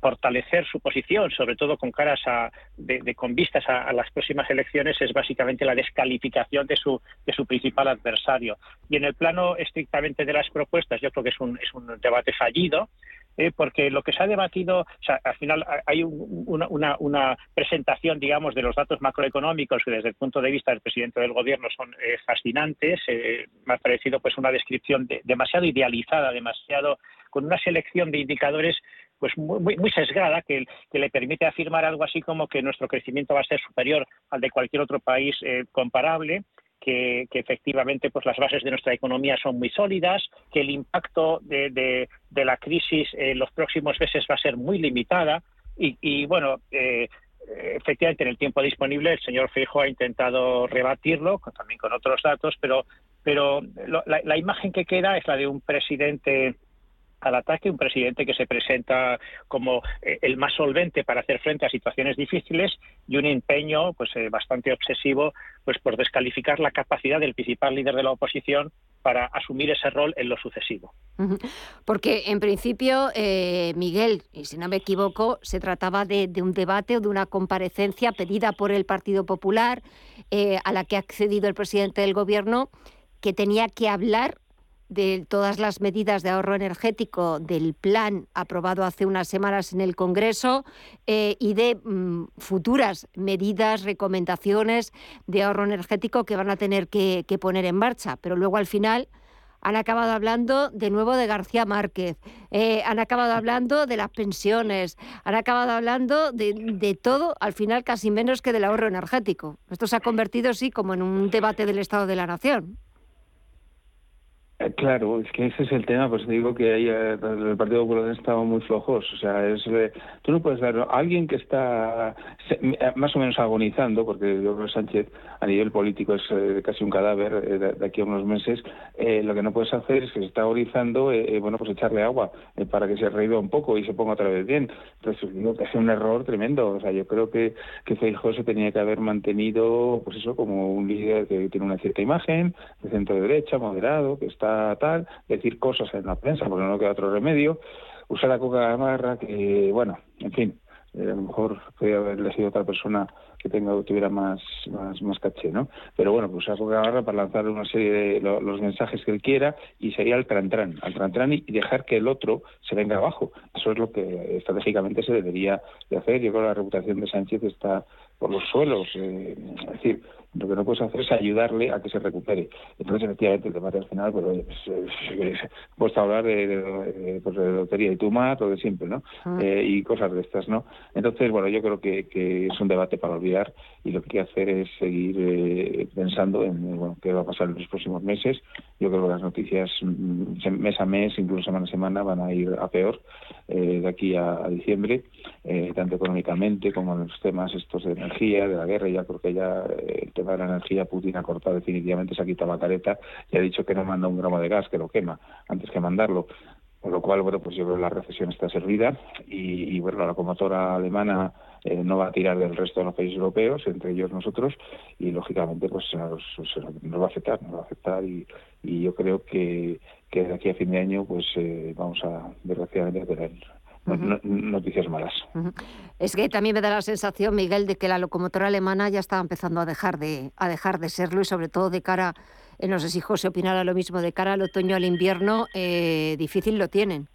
S20: fortalecer su posición, sobre todo con caras a, de, con vistas a, las próximas elecciones, es básicamente la descalificación de su, de su principal adversario. Y en el plano estrictamente de las propuestas, yo creo que es un, es un debate fallido. Eh, porque lo que se ha debatido, o sea, al final hay una, presentación, digamos, de los datos macroeconómicos que desde el punto de vista del presidente del gobierno son eh, fascinantes. Eh, me ha parecido pues una descripción demasiado idealizada, demasiado con una selección de indicadores pues muy, muy sesgada que, que, le permite afirmar algo así como que nuestro crecimiento va a ser superior al de cualquier otro país comparable que, efectivamente pues las bases de nuestra economía son muy sólidas, que el impacto de, la crisis en los próximos meses va a ser muy limitada. Y, bueno, eh, efectivamente en el tiempo disponible el señor Fijo ha intentado rebatirlo, también con otros datos, pero, pero la, la imagen que queda es la de un presidente al ataque, un presidente que se presenta como eh, el más solvente para hacer frente a situaciones difíciles y un empeño pues eh, bastante obsesivo pues por descalificar la capacidad del principal líder de la oposición para asumir ese rol en lo sucesivo.
S1: Porque en principio, eh, Miguel, y si no me equivoco, se trataba de, un debate o de una comparecencia pedida por el Partido Popular a la que ha accedido el presidente del Gobierno que tenía que hablar de todas las medidas de ahorro energético del plan aprobado hace unas semanas en el Congreso eh, y de mm, futuras medidas, recomendaciones de ahorro energético que van a tener que, poner en marcha. Pero luego al final han acabado hablando de nuevo de García Márquez, eh, han acabado hablando de las pensiones, han acabado hablando de, de, todo, al final casi menos que del ahorro energético. Esto se ha convertido, sí, como en un debate del Estado de la Nación.
S19: Eh, claro, es que ese es el tema, pues digo que ahí eh, el Partido Popular estado muy flojos, o sea, es eh, tú no puedes dar a alguien que está más o menos agonizando, porque yo creo que Sánchez a nivel político es casi un cadáver de, aquí a unos meses, lo que no puedes hacer es que se está agonizando, bueno, pues echarle agua para que se reíba un poco y se ponga otra vez bien. Entonces digo que es un error tremendo, o sea, yo creo que que Feijóo se tenía que haber mantenido, pues eso, como un líder que tiene una cierta imagen, de centro derecha, moderado, que está tal, decir cosas en la prensa porque no queda otro remedio, usar la coca gamarra que, bueno, en fin, eh, a lo mejor podría haberle sido otra persona que tenga tuviera más, más, más caché, ¿no? Pero bueno, pues usar coca gamarra para lanzar una serie de los mensajes que él quiera y sería al trantrán, al trantrán y dejar que el otro se venga abajo. Eso es lo que estratégicamente se debería de hacer. Yo creo que la reputación de Sánchez está por los suelos. Eh, es decir, lo que no puedes hacer es ayudarle a que se recupere. Entonces, efectivamente, el debate al final, pues, pues, puesto a hablar de, pues, de, lotería y tumar, lo de siempre, ¿no? Ah. Eh, y cosas de estas, ¿no? Entonces, bueno, yo creo que, que, es un debate para olvidar y lo que hay que hacer es seguir eh, pensando en bueno, qué va a pasar en los próximos meses. Yo creo que las noticias mm, mes a mes, incluso semana a semana, van a ir a peor eh, de aquí a, diciembre, tanto económicamente como en los temas estos de energía, de la guerra. Ya creo que ya el de la energía, Putin ha cortado definitivamente, se ha quitado la careta y ha dicho que no manda un gramo de gas, que lo quema antes que mandarlo. Con lo cual, bueno, pues yo creo que la recesión está servida y, bueno, la locomotora alemana eh, no va a tirar del resto de los países europeos, entre ellos nosotros, y lógicamente pues nos, va a afectar, nos va a afectar y, yo creo que, que de aquí a fin de año pues eh, vamos a desgraciadamente tener noticias malas.
S1: Es que también me da la sensación, Miguel, de que la locomotora alemana ya está empezando a dejar de, a dejar de serlo y sobre todo de cara, eh, no sé si José opinará lo mismo, de cara al otoño, al invierno, eh, difícil lo tienen.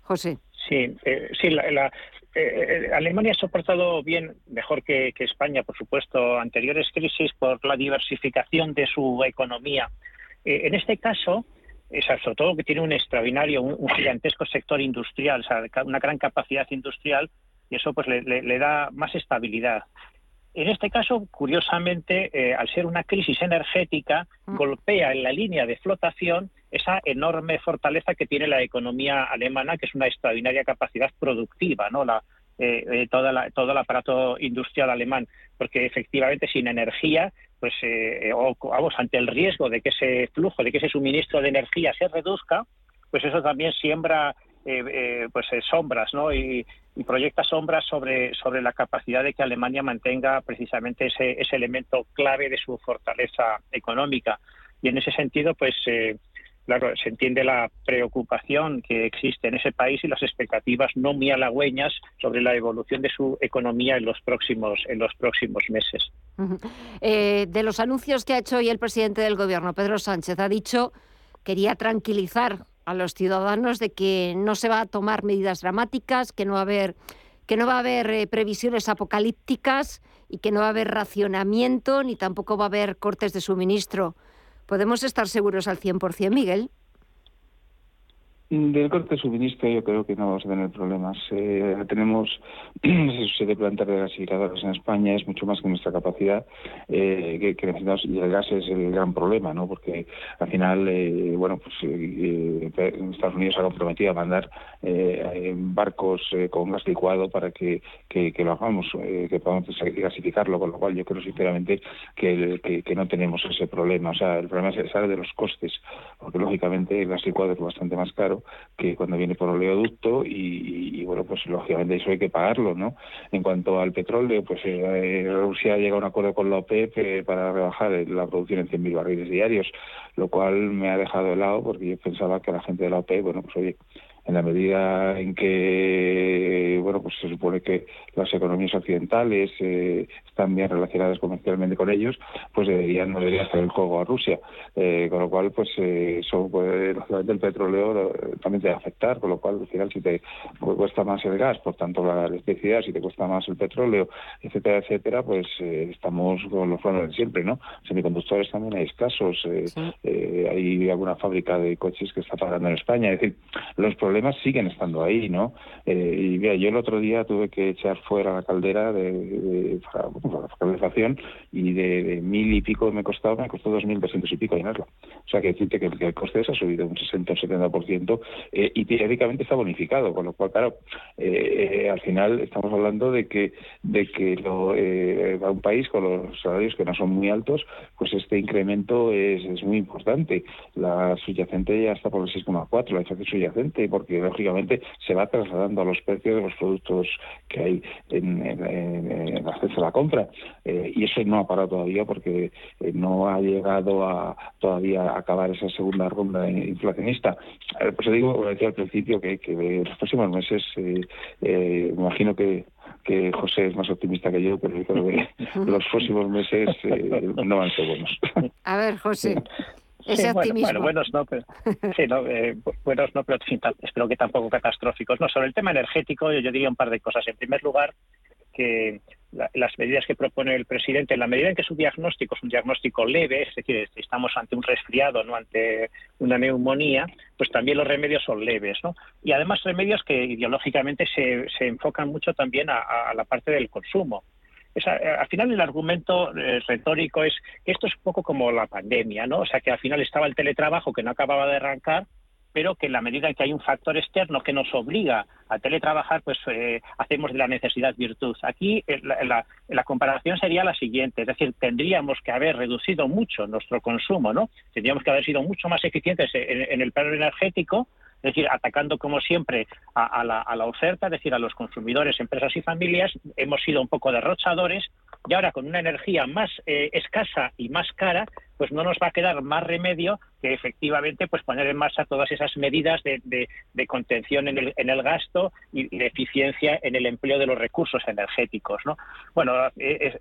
S1: José.
S20: Sí, eh, sí la, Alemania ha soportado bien, mejor que, España, por supuesto, anteriores crisis por la diversificación de su economía. en este caso, sobre todo que tiene un extraordinario, un, gigantesco sector industrial, una gran capacidad industrial y eso pues le, da más estabilidad. En este caso, curiosamente, eh, al ser una crisis energética, mm. golpea en la línea de flotación esa enorme fortaleza que tiene la economía alemana, que es una extraordinaria capacidad productiva, ¿no? La, eh, eh, toda todo el aparato industrial alemán, porque efectivamente sin energía pues eh, o, vamos ante el riesgo de que ese flujo, de que ese suministro de energía se reduzca, pues eso también siembra eh, eh, pues sombras, ¿no? Y, proyecta sombras sobre sobre la capacidad de que Alemania mantenga precisamente ese, ese elemento clave de su fortaleza económica. Y en ese sentido, pues claro, se entiende la preocupación que existe en ese país y las expectativas no muy halagüeñas sobre la evolución de su economía en los próximos, en los próximos meses.
S1: Eh, de los anuncios que ha hecho hoy el presidente del Gobierno, Pedro Sánchez, ha dicho, quería tranquilizar a los ciudadanos de que no se va a tomar medidas dramáticas, que no va a haber que no va a haber eh, previsiones apocalípticas y que no va a haber racionamiento ni tampoco va a haber cortes de suministro. ¿Podemos estar seguros al 100%, Miguel?
S19: Del corte de suministro yo creo que no vamos a tener problemas. Eh, tenemos se de plantas de gasificadores en España, es mucho más que nuestra capacidad eh, que, necesitamos y el gas es el gran problema, ¿no? Porque al final, eh, bueno, pues eh, Estados Unidos ha comprometido a mandar barcos con gas licuado para que, que, lo hagamos, que podamos gasificarlo, con lo cual yo creo sinceramente que, que, no tenemos ese problema. O sea, el problema sale de los costes, porque lógicamente el gas licuado es bastante más caro que cuando viene por oleoducto y, bueno, pues lógicamente eso hay que pagarlo, ¿no? En cuanto al petróleo, pues eh, Rusia llega a un acuerdo con la OPEP eh, para rebajar la producción en 100.000 barriles diarios, lo cual me ha dejado de lado porque yo pensaba que la gente de la OPEP, bueno, pues oye, en la medida en que bueno pues se supone que las economías occidentales eh, están bien relacionadas comercialmente con ellos pues deberían no debería hacer el juego a Rusia. Eh, con lo cual pues eh, eso puede el petróleo también te va a afectar con lo cual al final si te cuesta más el gas por tanto la electricidad si te cuesta más el petróleo etcétera etcétera pues estamos con los problemas de siempre no semiconductores también hay escasos hay alguna fábrica de coches que está pagando en España. Es decir los problemas siguen estando ahí, ¿no? Eh, y mira, yo el otro día tuve que echar fuera la caldera de, la calefacción y de, mil y pico me costó, me costó dos mil doscientos y pico llenarla. O sea, que decirte que, el coste se ha subido un 60 o 70% eh, y teóricamente está bonificado, con lo cual, claro, eh, al final estamos hablando de que de que lo, a un país con los salarios que no son muy altos, pues este incremento es, muy importante. La subyacente ya está por el 6,4, la inflación subyacente, porque lógicamente se va trasladando a los precios de los productos que hay en, en, acceso a la compra. Eh, y eso no ha parado todavía porque eh, no ha llegado a todavía a acabar esa segunda ronda inflacionista. Eh, pues digo, como decía al principio, que, que en los próximos meses, me imagino que que José es más optimista que yo, pero yo creo que los próximos meses no van a ser buenos.
S1: A ver, José. Ese optimismo.
S20: Bueno, buenos no, pero, sí, no, eh, buenos no, pero espero que tampoco catastróficos. No, sobre el tema energético yo, diría un par de cosas. En primer lugar, que las medidas que propone el presidente, en la medida en que su diagnóstico es un diagnóstico leve, es decir, estamos ante un resfriado, no ante una neumonía, pues también los remedios son leves, ¿no? Y además remedios que ideológicamente se, se enfocan mucho también a la parte del consumo al final el argumento eh, retórico es que esto es un poco como la pandemia, ¿no? O sea, que al final estaba el teletrabajo que no acababa de arrancar, pero que en la medida en que hay un factor externo que nos obliga a teletrabajar, pues eh, hacemos de la necesidad virtud. Aquí la, comparación sería la siguiente, es decir, tendríamos que haber reducido mucho nuestro consumo, ¿no? Tendríamos que haber sido mucho más eficientes en el plano energético es decir, atacando como siempre a, la, oferta, es decir, a los consumidores, empresas y familias, hemos sido un poco derrochadores y ahora con una energía más eh, escasa y más cara, pues no nos va a quedar más remedio que efectivamente pues poner en marcha todas esas medidas de, contención en el, gasto y, de eficiencia en el empleo de los recursos energéticos. ¿no? Bueno,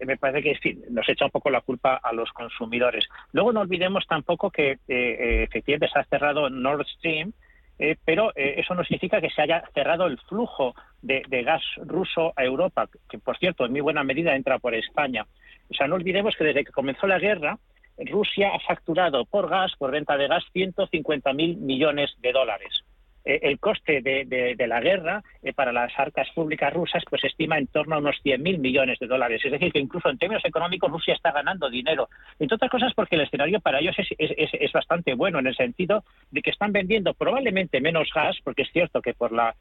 S20: me parece que nos echa un poco la culpa a los consumidores. Luego no olvidemos tampoco que eh, eh, efectivamente se ha cerrado Nord Stream, eh, pero eh, eso no significa que se haya cerrado el flujo de, gas ruso a Europa, que por cierto en muy buena medida entra por España. O sea, no olvidemos que desde que comenzó la guerra, Rusia ha facturado por gas, por venta de gas, 150.000 millones de dólares. Eh, el coste de, la guerra eh, para las arcas públicas rusas pues estima en torno a unos 100.000 millones de dólares. Es decir, que incluso en términos económicos Rusia está ganando dinero. Entre otras cosas porque el escenario para ellos es, bastante bueno en el sentido de que están vendiendo probablemente menos gas, porque es cierto que por la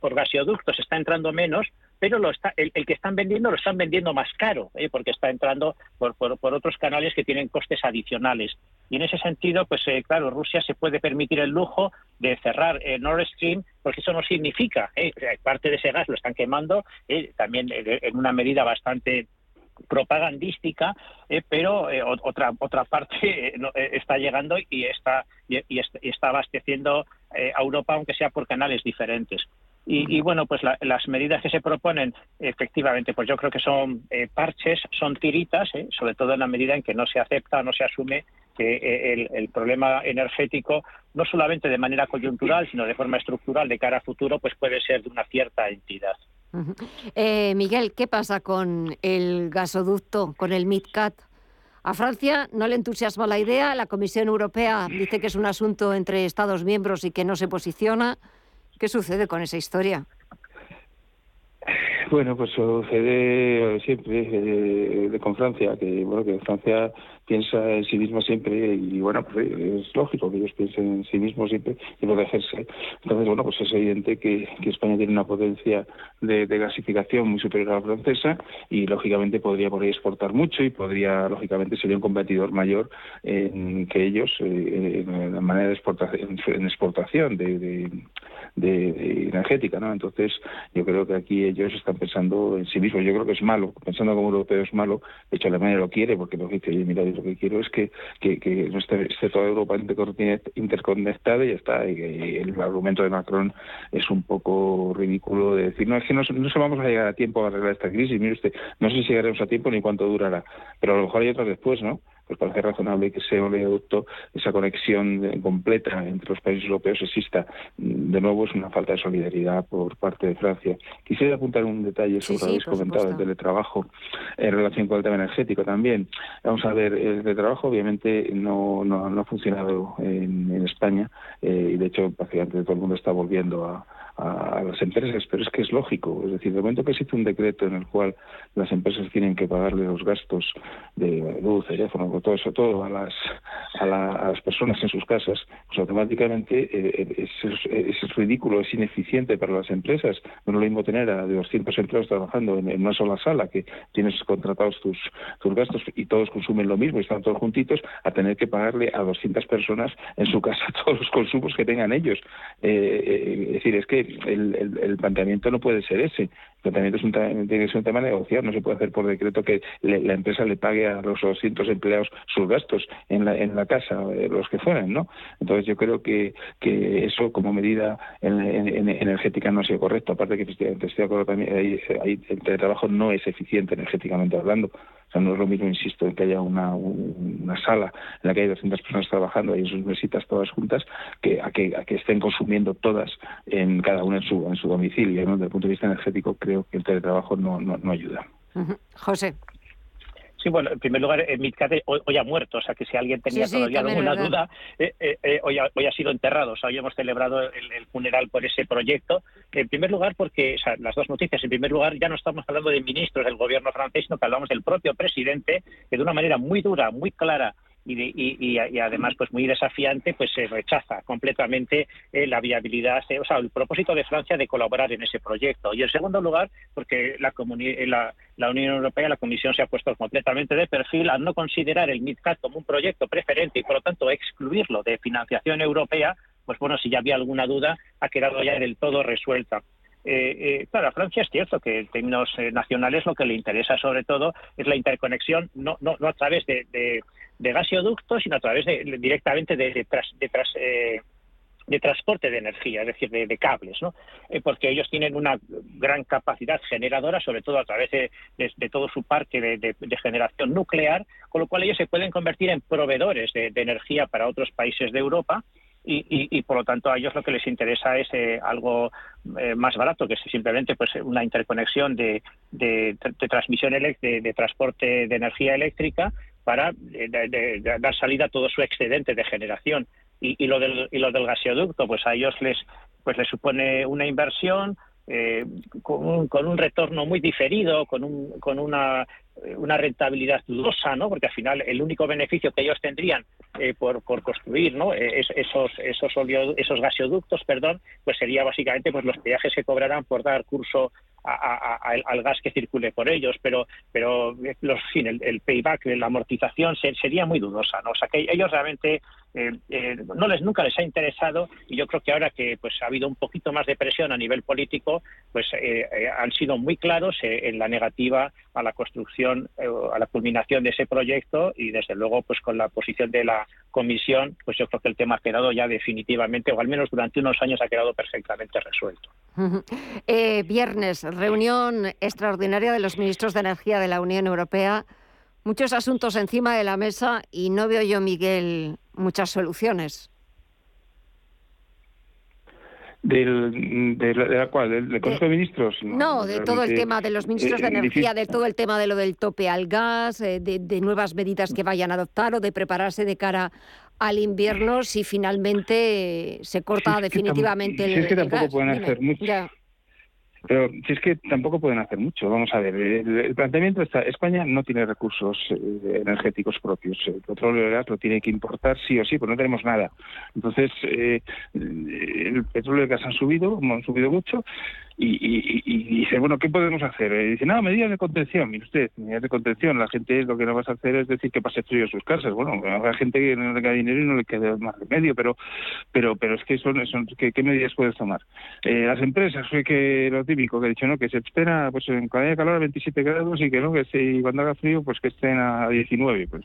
S20: por, gasoductos está entrando menos, pero lo está, el, que están vendiendo lo están vendiendo más caro, ¿eh? porque está entrando por, por, otros canales que tienen costes adicionales. Y en ese sentido, pues eh, claro, Rusia se puede permitir el lujo de cerrar eh, Nord Stream, porque eso no significa, eh, parte de ese gas lo están quemando, también en una medida bastante propagandística, pero otra otra parte está llegando y está y, está abasteciendo a Europa, aunque sea por canales diferentes. Y, bueno, pues las medidas que se proponen, efectivamente, pues yo creo que son parches, son tiritas, sobre todo en la medida en que no se acepta, no se asume que eh, el, problema energético, no solamente de manera coyuntural, sino de forma estructural de cara a futuro, pues puede ser de una cierta entidad.
S1: Eh, Miguel, ¿qué pasa con el gasoducto, con el MidCat? A Francia no le entusiasma la idea, la Comisión Europea dice que es un asunto entre Estados miembros y que no se posiciona. ¿Qué sucede con esa historia?
S19: Bueno, pues sucede siempre eh, con Francia, que bueno que Francia piensa en sí mismo siempre y bueno, pues es lógico que ellos piensen en sí mismos siempre y protegerse. Entonces, bueno, pues es evidente que, España tiene una potencia de, gasificación muy superior a la francesa y lógicamente podría por exportar mucho y podría, lógicamente, sería un competidor mayor en, que ellos eh, en la manera de exportación, en exportación de, energética, ¿no? Entonces, yo creo que aquí ellos están pensando en sí mismos. Yo creo que es malo, pensando como europeo es malo. De hecho, Alemania lo quiere porque lo dice, mira, lo que quiero es que, que, que esté, toda Europa interconectada y ya está. Y, el argumento de Macron es un poco ridículo de decir, no, es que no, no se vamos a llegar a tiempo a arreglar esta crisis. Mire usted, no sé si llegaremos a tiempo ni cuánto durará, pero a lo mejor hay otras después, ¿no? Pues parece razonable que ese oleoducto, esa conexión completa entre los países europeos exista. De nuevo, es una falta de solidaridad por parte de Francia. Quisiera apuntar un detalle sobre lo que habéis comentado, el teletrabajo, en relación con el tema energético también. Vamos a ver, el teletrabajo obviamente no, no, ha funcionado en, en España eh, y de hecho prácticamente todo el mundo está volviendo a a, las empresas, pero es que es lógico. Es decir, de momento que existe un decreto en el cual las empresas tienen que pagarle los gastos de luz, teléfono, todo eso, todo a las, a, las personas en sus casas, pues automáticamente eh, eh, es, ridículo, es ineficiente para las empresas. No es lo mismo tener a 200 empleados trabajando en, una sola sala que tienes contratados tus, tus gastos y todos consumen lo mismo y están todos juntitos, a tener que pagarle a 200 personas en su casa todos los consumos que tengan ellos. Eh, es decir, es que el, el, planteamiento no puede ser ese. Planteamiento es un, tiene que ser un tema negociado. No se puede hacer por decreto que la empresa le pague a los 200 empleados sus gastos en la, en la casa, eh, los que fueran, ¿no? Entonces yo creo que, que eso como medida energética no ha sido correcto. Aparte que estoy, de acuerdo también, el teletrabajo no es eficiente energéticamente hablando. O sea, no es lo mismo, insisto, que haya una, una sala en la que hay 200 personas trabajando y en sus mesitas todas juntas, que a, que a que estén consumiendo todas en cada una en su, en su domicilio. Desde el punto de vista energético, creo que el teletrabajo no, no, no ayuda.
S1: José.
S20: Sí, bueno, en primer lugar, eh, Mitcate hoy, hoy, ha muerto, o sea que si alguien tenía todavía alguna duda, eh, eh, hoy, ha, hoy, ha, sido enterrado, o sea, hoy hemos celebrado el, funeral por ese proyecto. En primer lugar, porque o sea, las dos noticias, en primer lugar, ya no estamos hablando de ministros del gobierno francés, sino que hablamos del propio presidente, que de una manera muy dura, muy clara y, además pues muy desafiante pues se rechaza completamente eh, la viabilidad o sea el propósito de Francia de colaborar en ese proyecto. Y en segundo lugar porque la, la, la Unión Europea la Comisión se ha puesto completamente de perfil al no considerar el MidCat como un proyecto preferente y por lo tanto excluirlo de financiación europea pues bueno si ya había alguna duda ha quedado ya del todo resuelta eh, eh, claro, a Francia es cierto que en términos nacionales lo que le interesa sobre todo es la interconexión, no, no, no a través de, de gasoductos, sino a través de, directamente de, de, eh, de, transporte de energía, es decir, de, cables, ¿no? Eh, porque ellos tienen una gran capacidad generadora, sobre todo a través de, todo su parque de, generación nuclear, con lo cual ellos se pueden convertir en proveedores de, energía para otros países de Europa. Y, por lo tanto a ellos lo que les interesa es eh, algo más barato que simplemente pues una interconexión de, transmisión de transporte de energía eléctrica para eh, dar salida a todo su excedente de generación. Y, lo del, y lo del gasoducto, pues a ellos les, pues les supone una inversión eh, con, un, con, un, retorno muy diferido, con, un, con una, una, rentabilidad dudosa, ¿no? porque al final el único beneficio que ellos tendrían eh, por, por, construir ¿no? esos, esos, esos gasoductos perdón, pues sería básicamente pues los peajes que cobrarán por dar curso al gas que circule por ellos, pero pero los, fin, el, payback, la amortización sería muy dudosa, ¿no? O sea que ellos realmente eh, eh, no les nunca les ha interesado y yo creo que ahora que pues ha habido un poquito más de presión a nivel político, pues eh, han sido muy claros en la negativa a la construcción, a la culminación de ese proyecto y desde luego pues con la posición de la comisión, pues yo creo que el tema ha quedado ya definitivamente o al menos durante unos años ha quedado perfectamente resuelto.
S1: viernes reunión extraordinaria de los ministros de Energía de la Unión Europea. Muchos asuntos encima de la mesa y no veo yo, Miguel, muchas soluciones.
S19: Del, de, la, cual, del, Consejo de, Ministros.
S1: No, de todo el tema de los ministros de Energía, de todo el tema de lo del tope al gas, eh, de, nuevas medidas que vayan a adoptar o de prepararse de cara al invierno si finalmente se corta definitivamente el,
S19: si es que tampoco pueden hacer mucho. Pero si es que tampoco pueden hacer mucho, vamos a ver, el, planteamiento está, España no tiene recursos eh, energéticos propios, el petróleo y el gas lo tiene que importar sí o sí, pues no tenemos nada. Entonces, eh, el petróleo y el gas han subido, han subido mucho, y, dice, bueno, ¿qué podemos hacer? Y dice, no, medidas de contención. Mire usted, medidas de contención. La gente lo que no vas a hacer es decir que pase frío en sus casas. Bueno, habrá gente que no le queda dinero y no le queda más remedio, pero pero pero es que son, son ¿qué, medidas puedes tomar? Eh, las empresas, que lo típico que he dicho, ¿no? Que se espera, pues en cuando haya calor a 27 grados y que no, que y cuando haga frío, pues que estén a 19. Pues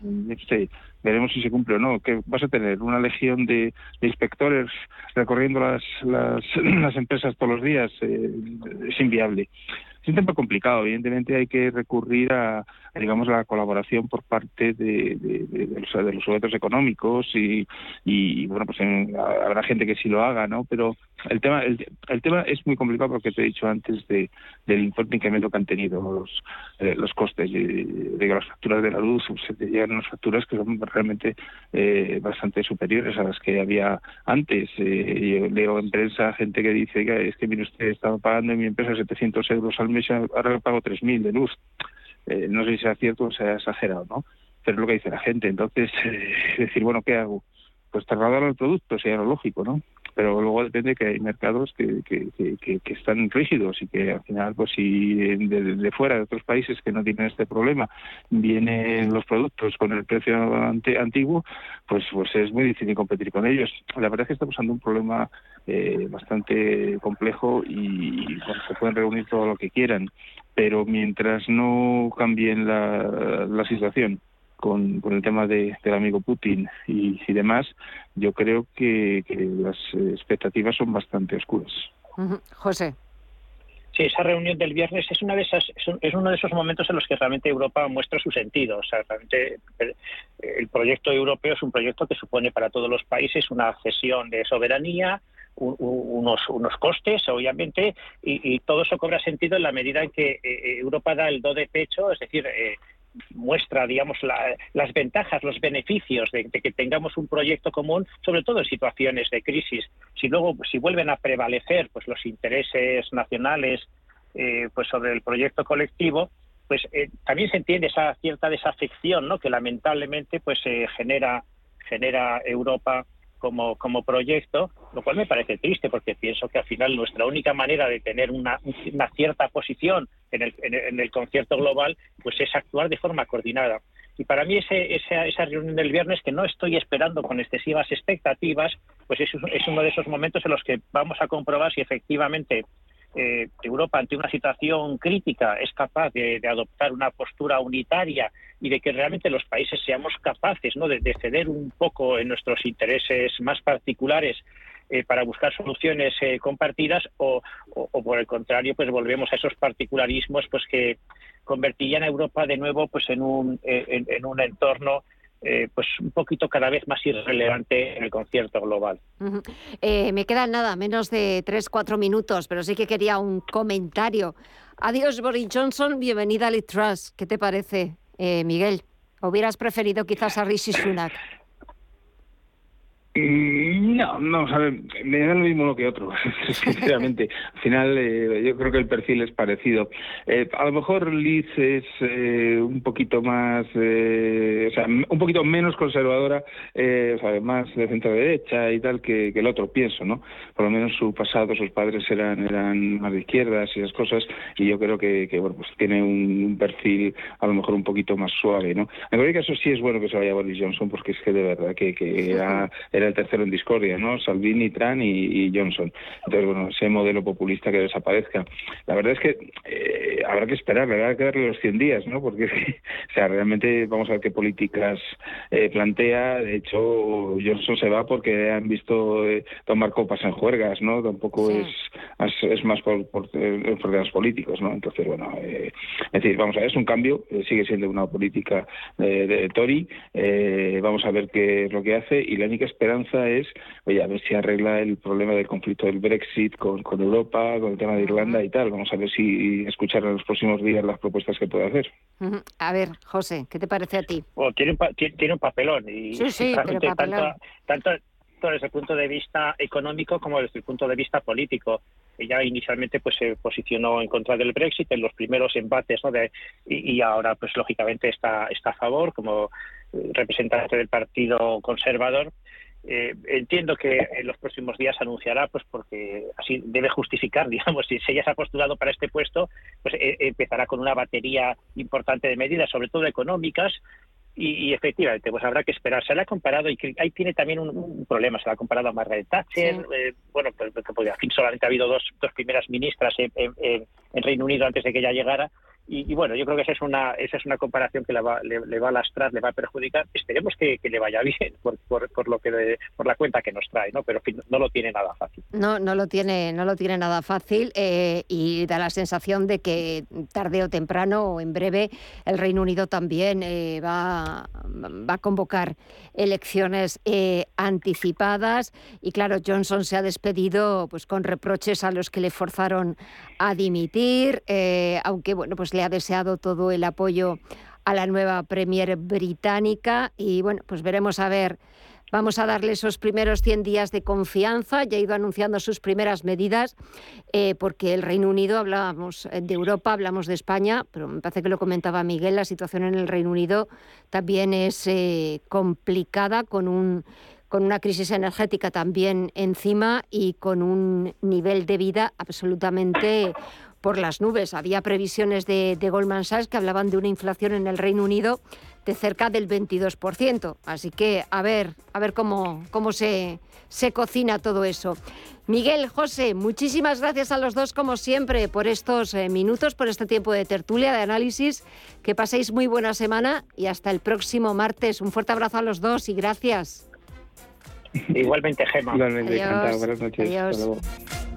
S19: sí, veremos si se cumple o no. Que vas a tener una legión de, inspectores recorriendo las, las, las empresas todos los días. Eh, es inviable. Es un tema complicado. Evidentemente hay que recurrir a, digamos, la colaboración por parte de, los, de los sujetos económicos y, y bueno, pues habrá gente que sí lo haga, ¿no? Pero el tema el, tema es muy complicado porque te he dicho antes de, del informe incremento que han tenido los, eh, los costes de, las facturas de la luz, se te llegan unas facturas que son realmente eh, bastante superiores a las que había antes. Eh, yo leo en prensa gente que dice que es que mire usted estaba pagando en mi empresa 700 euros al mes, ahora pago 3.000 de luz. Eh, no sé si sea cierto o sea exagerado, ¿no? Pero es lo que dice la gente. Entonces, es decir, bueno, ¿qué hago? Pues trasladar al producto, sería lo lógico, ¿no? Pero luego depende que hay mercados que, que, que, están rígidos y que al final, pues si de, fuera, de otros países que no tienen este problema, vienen los productos con el precio antiguo, pues, pues es muy difícil competir con ellos. La verdad es que estamos ante un problema eh, bastante complejo y se pueden reunir todo lo que quieran, pero mientras no cambien la, la situación, con, el tema de, del amigo Putin y, demás, yo creo que, las expectativas son bastante oscuras.
S1: José.
S20: Sí, esa reunión del viernes es una de esas es uno de esos momentos en los que realmente Europa muestra su sentido. O sea, realmente el, proyecto europeo es un proyecto que supone para todos los países una cesión de soberanía, unos, unos costes, obviamente, y, todo eso cobra sentido en la medida en que eh, Europa da el do de pecho, es decir, eh, muestra, digamos, las ventajas, los beneficios de, que tengamos un proyecto común, sobre todo en situaciones de crisis. Si luego, si vuelven a prevalecer, pues los intereses nacionales, eh, pues sobre el proyecto colectivo, pues eh, también se entiende esa cierta desafección, ¿no? Que lamentablemente, pues genera genera Europa como, como proyecto, lo cual me parece triste porque pienso que al final nuestra única manera de tener una cierta posición en el, en el concierto global pues es actuar de forma coordinada. Y para mí ese, esa, esa, reunión del viernes, que no estoy esperando con excesivas expectativas, pues es, es uno de esos momentos en los que vamos a comprobar si efectivamente eh, Europa ante una situación crítica es capaz de, adoptar una postura unitaria y de que realmente los países seamos capaces ¿no? de, ceder un poco en nuestros intereses más particulares eh, para buscar soluciones eh, compartidas o, por el contrario pues volvemos a esos particularismos pues que convertirían a Europa de nuevo pues en un, en un entorno eh, pues un poquito cada vez más irrelevante en el concierto global.
S1: Eh, me quedan nada, menos de tres, cuatro minutos, pero sí que quería un comentario. Adiós, Boris Johnson, bienvenida a Liz Truss. ¿Qué te parece, eh, Miguel? ¿Hubieras preferido quizás a Rishi Sunak?
S19: Mm, no, no, me da lo mismo uno que otro, sinceramente. Al final, eh, yo creo que el perfil es parecido. Eh, a lo mejor Liz es eh, un poquito más, o sea, un poquito menos conservadora, o sea, más de centro derecha y tal que, el otro, pienso, ¿no? Por lo menos su pasado, sus padres eran eran más de izquierdas y esas cosas, y yo creo que, bueno, pues tiene un, perfil a lo mejor un poquito más suave, ¿no? En cualquier caso, sí es bueno que se vaya Boris Johnson, porque es que de verdad que, que era era el tercero en discordia, ¿no? Salvini, Tran y, Johnson. Entonces, bueno, ese modelo populista que desaparezca. La verdad es que eh, habrá que esperar, habrá que darle los 100 días, ¿no? Porque, o sea, realmente vamos a ver qué políticas eh, plantea. De hecho, Johnson se va porque han visto eh, tomar copas en juergas, ¿no? Tampoco es, es más por, por, problemas políticos, ¿no? Entonces, bueno, es decir, vamos a ver, es un cambio, sigue siendo una política de, de Tory. vamos a ver qué es lo que hace y la única esperanza es, oye, a ver si arregla el problema del conflicto del Brexit con, con Europa, con el tema de Irlanda y tal. Vamos a ver si escuchar en los próximos días las propuestas que puede hacer.
S1: A ver, José, ¿qué te parece a ti?
S20: tiene, un tiene un papelón y
S1: sí, sí, pero
S20: tanto, tanto desde el punto de vista económico como desde el punto de vista político. Ella inicialmente pues se posicionó en contra del Brexit en los primeros embates ¿no? de, y, y, ahora pues lógicamente está, está a favor como representante del Partido Conservador eh, entiendo que en los próximos días anunciará, pues porque así debe justificar, digamos, si ella se ha postulado para este puesto, pues eh, empezará con una batería importante de medidas, sobre todo económicas, y, efectivamente, pues habrá que esperar. Se le ha comparado, y ahí tiene también un, problema, se le ha comparado a Margaret Thatcher, eh, bueno, pues, pues, fin solamente ha habido dos, dos primeras ministras en, en Reino Unido antes de que ella llegara, y, bueno, yo creo que esa es una esa es una comparación que le va, le, va a lastrar, le va a perjudicar. Esperemos que, le vaya bien por, por, lo que por la cuenta que nos trae, ¿no? Pero no lo tiene nada fácil.
S1: No, no lo tiene, no lo tiene nada fácil eh, y da la sensación de que tarde o temprano o en breve el Reino Unido también eh, va, va, a convocar elecciones eh, anticipadas y claro Johnson se ha despedido pues con reproches a los que le forzaron a dimitir, aunque bueno pues le ha deseado todo el apoyo a la nueva Premier británica y bueno pues veremos a ver Vamos a darle esos primeros 100 días de confianza. Ya ha ido anunciando sus primeras medidas, eh, porque el Reino Unido, hablábamos de Europa, hablamos de España, pero me parece que lo comentaba Miguel, la situación en el Reino Unido también es eh, complicada con un con una crisis energética también encima y con un nivel de vida absolutamente por las nubes. Había previsiones de, de Goldman Sachs que hablaban de una inflación en el Reino Unido de cerca del 22%. Así que a ver, a ver cómo, cómo se, se cocina todo eso. Miguel, José, muchísimas gracias a los dos como siempre por estos eh, minutos, por este tiempo de tertulia, de análisis. Que paséis muy buena semana y hasta el próximo martes. Un fuerte abrazo a los dos y gracias.
S20: Igualmente, Gema.
S19: Igualmente, encantado. Buenas noches. Adiós.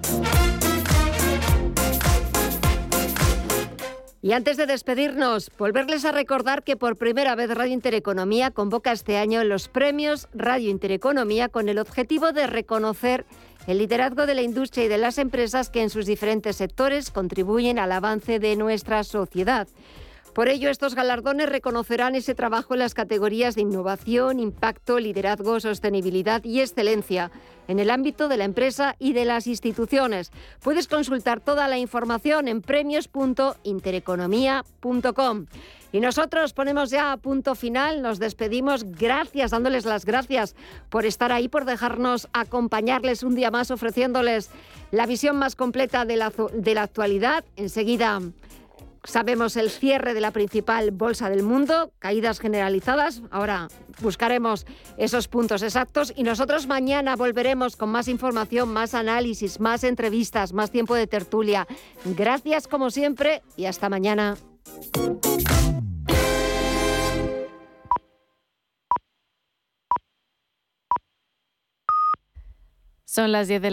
S1: Y antes de despedirnos, volverles a recordar que por primera vez Radio Intereconomía convoca este año los premios Radio Intereconomía con el objetivo de reconocer el liderazgo de la industria y de las empresas que en sus diferentes sectores contribuyen al avance de nuestra sociedad. Por ello, estos galardones reconocerán ese trabajo en las categorías de innovación, impacto, liderazgo, sostenibilidad y excelencia en el ámbito de la empresa y de las instituciones. Puedes consultar toda la información en premios.intereconomía.com. Y nosotros ponemos ya punto final, nos despedimos, gracias, dándoles las gracias por estar ahí, por dejarnos acompañarles un día más, ofreciéndoles la visión más completa de la, de la actualidad. Enseguida Sabemos el cierre de la principal bolsa del mundo, caídas generalizadas. Ahora buscaremos esos puntos exactos y nosotros mañana volveremos con más información, más análisis, más entrevistas, más tiempo de tertulia. Gracias como siempre y hasta mañana.
S4: Son las 10 de la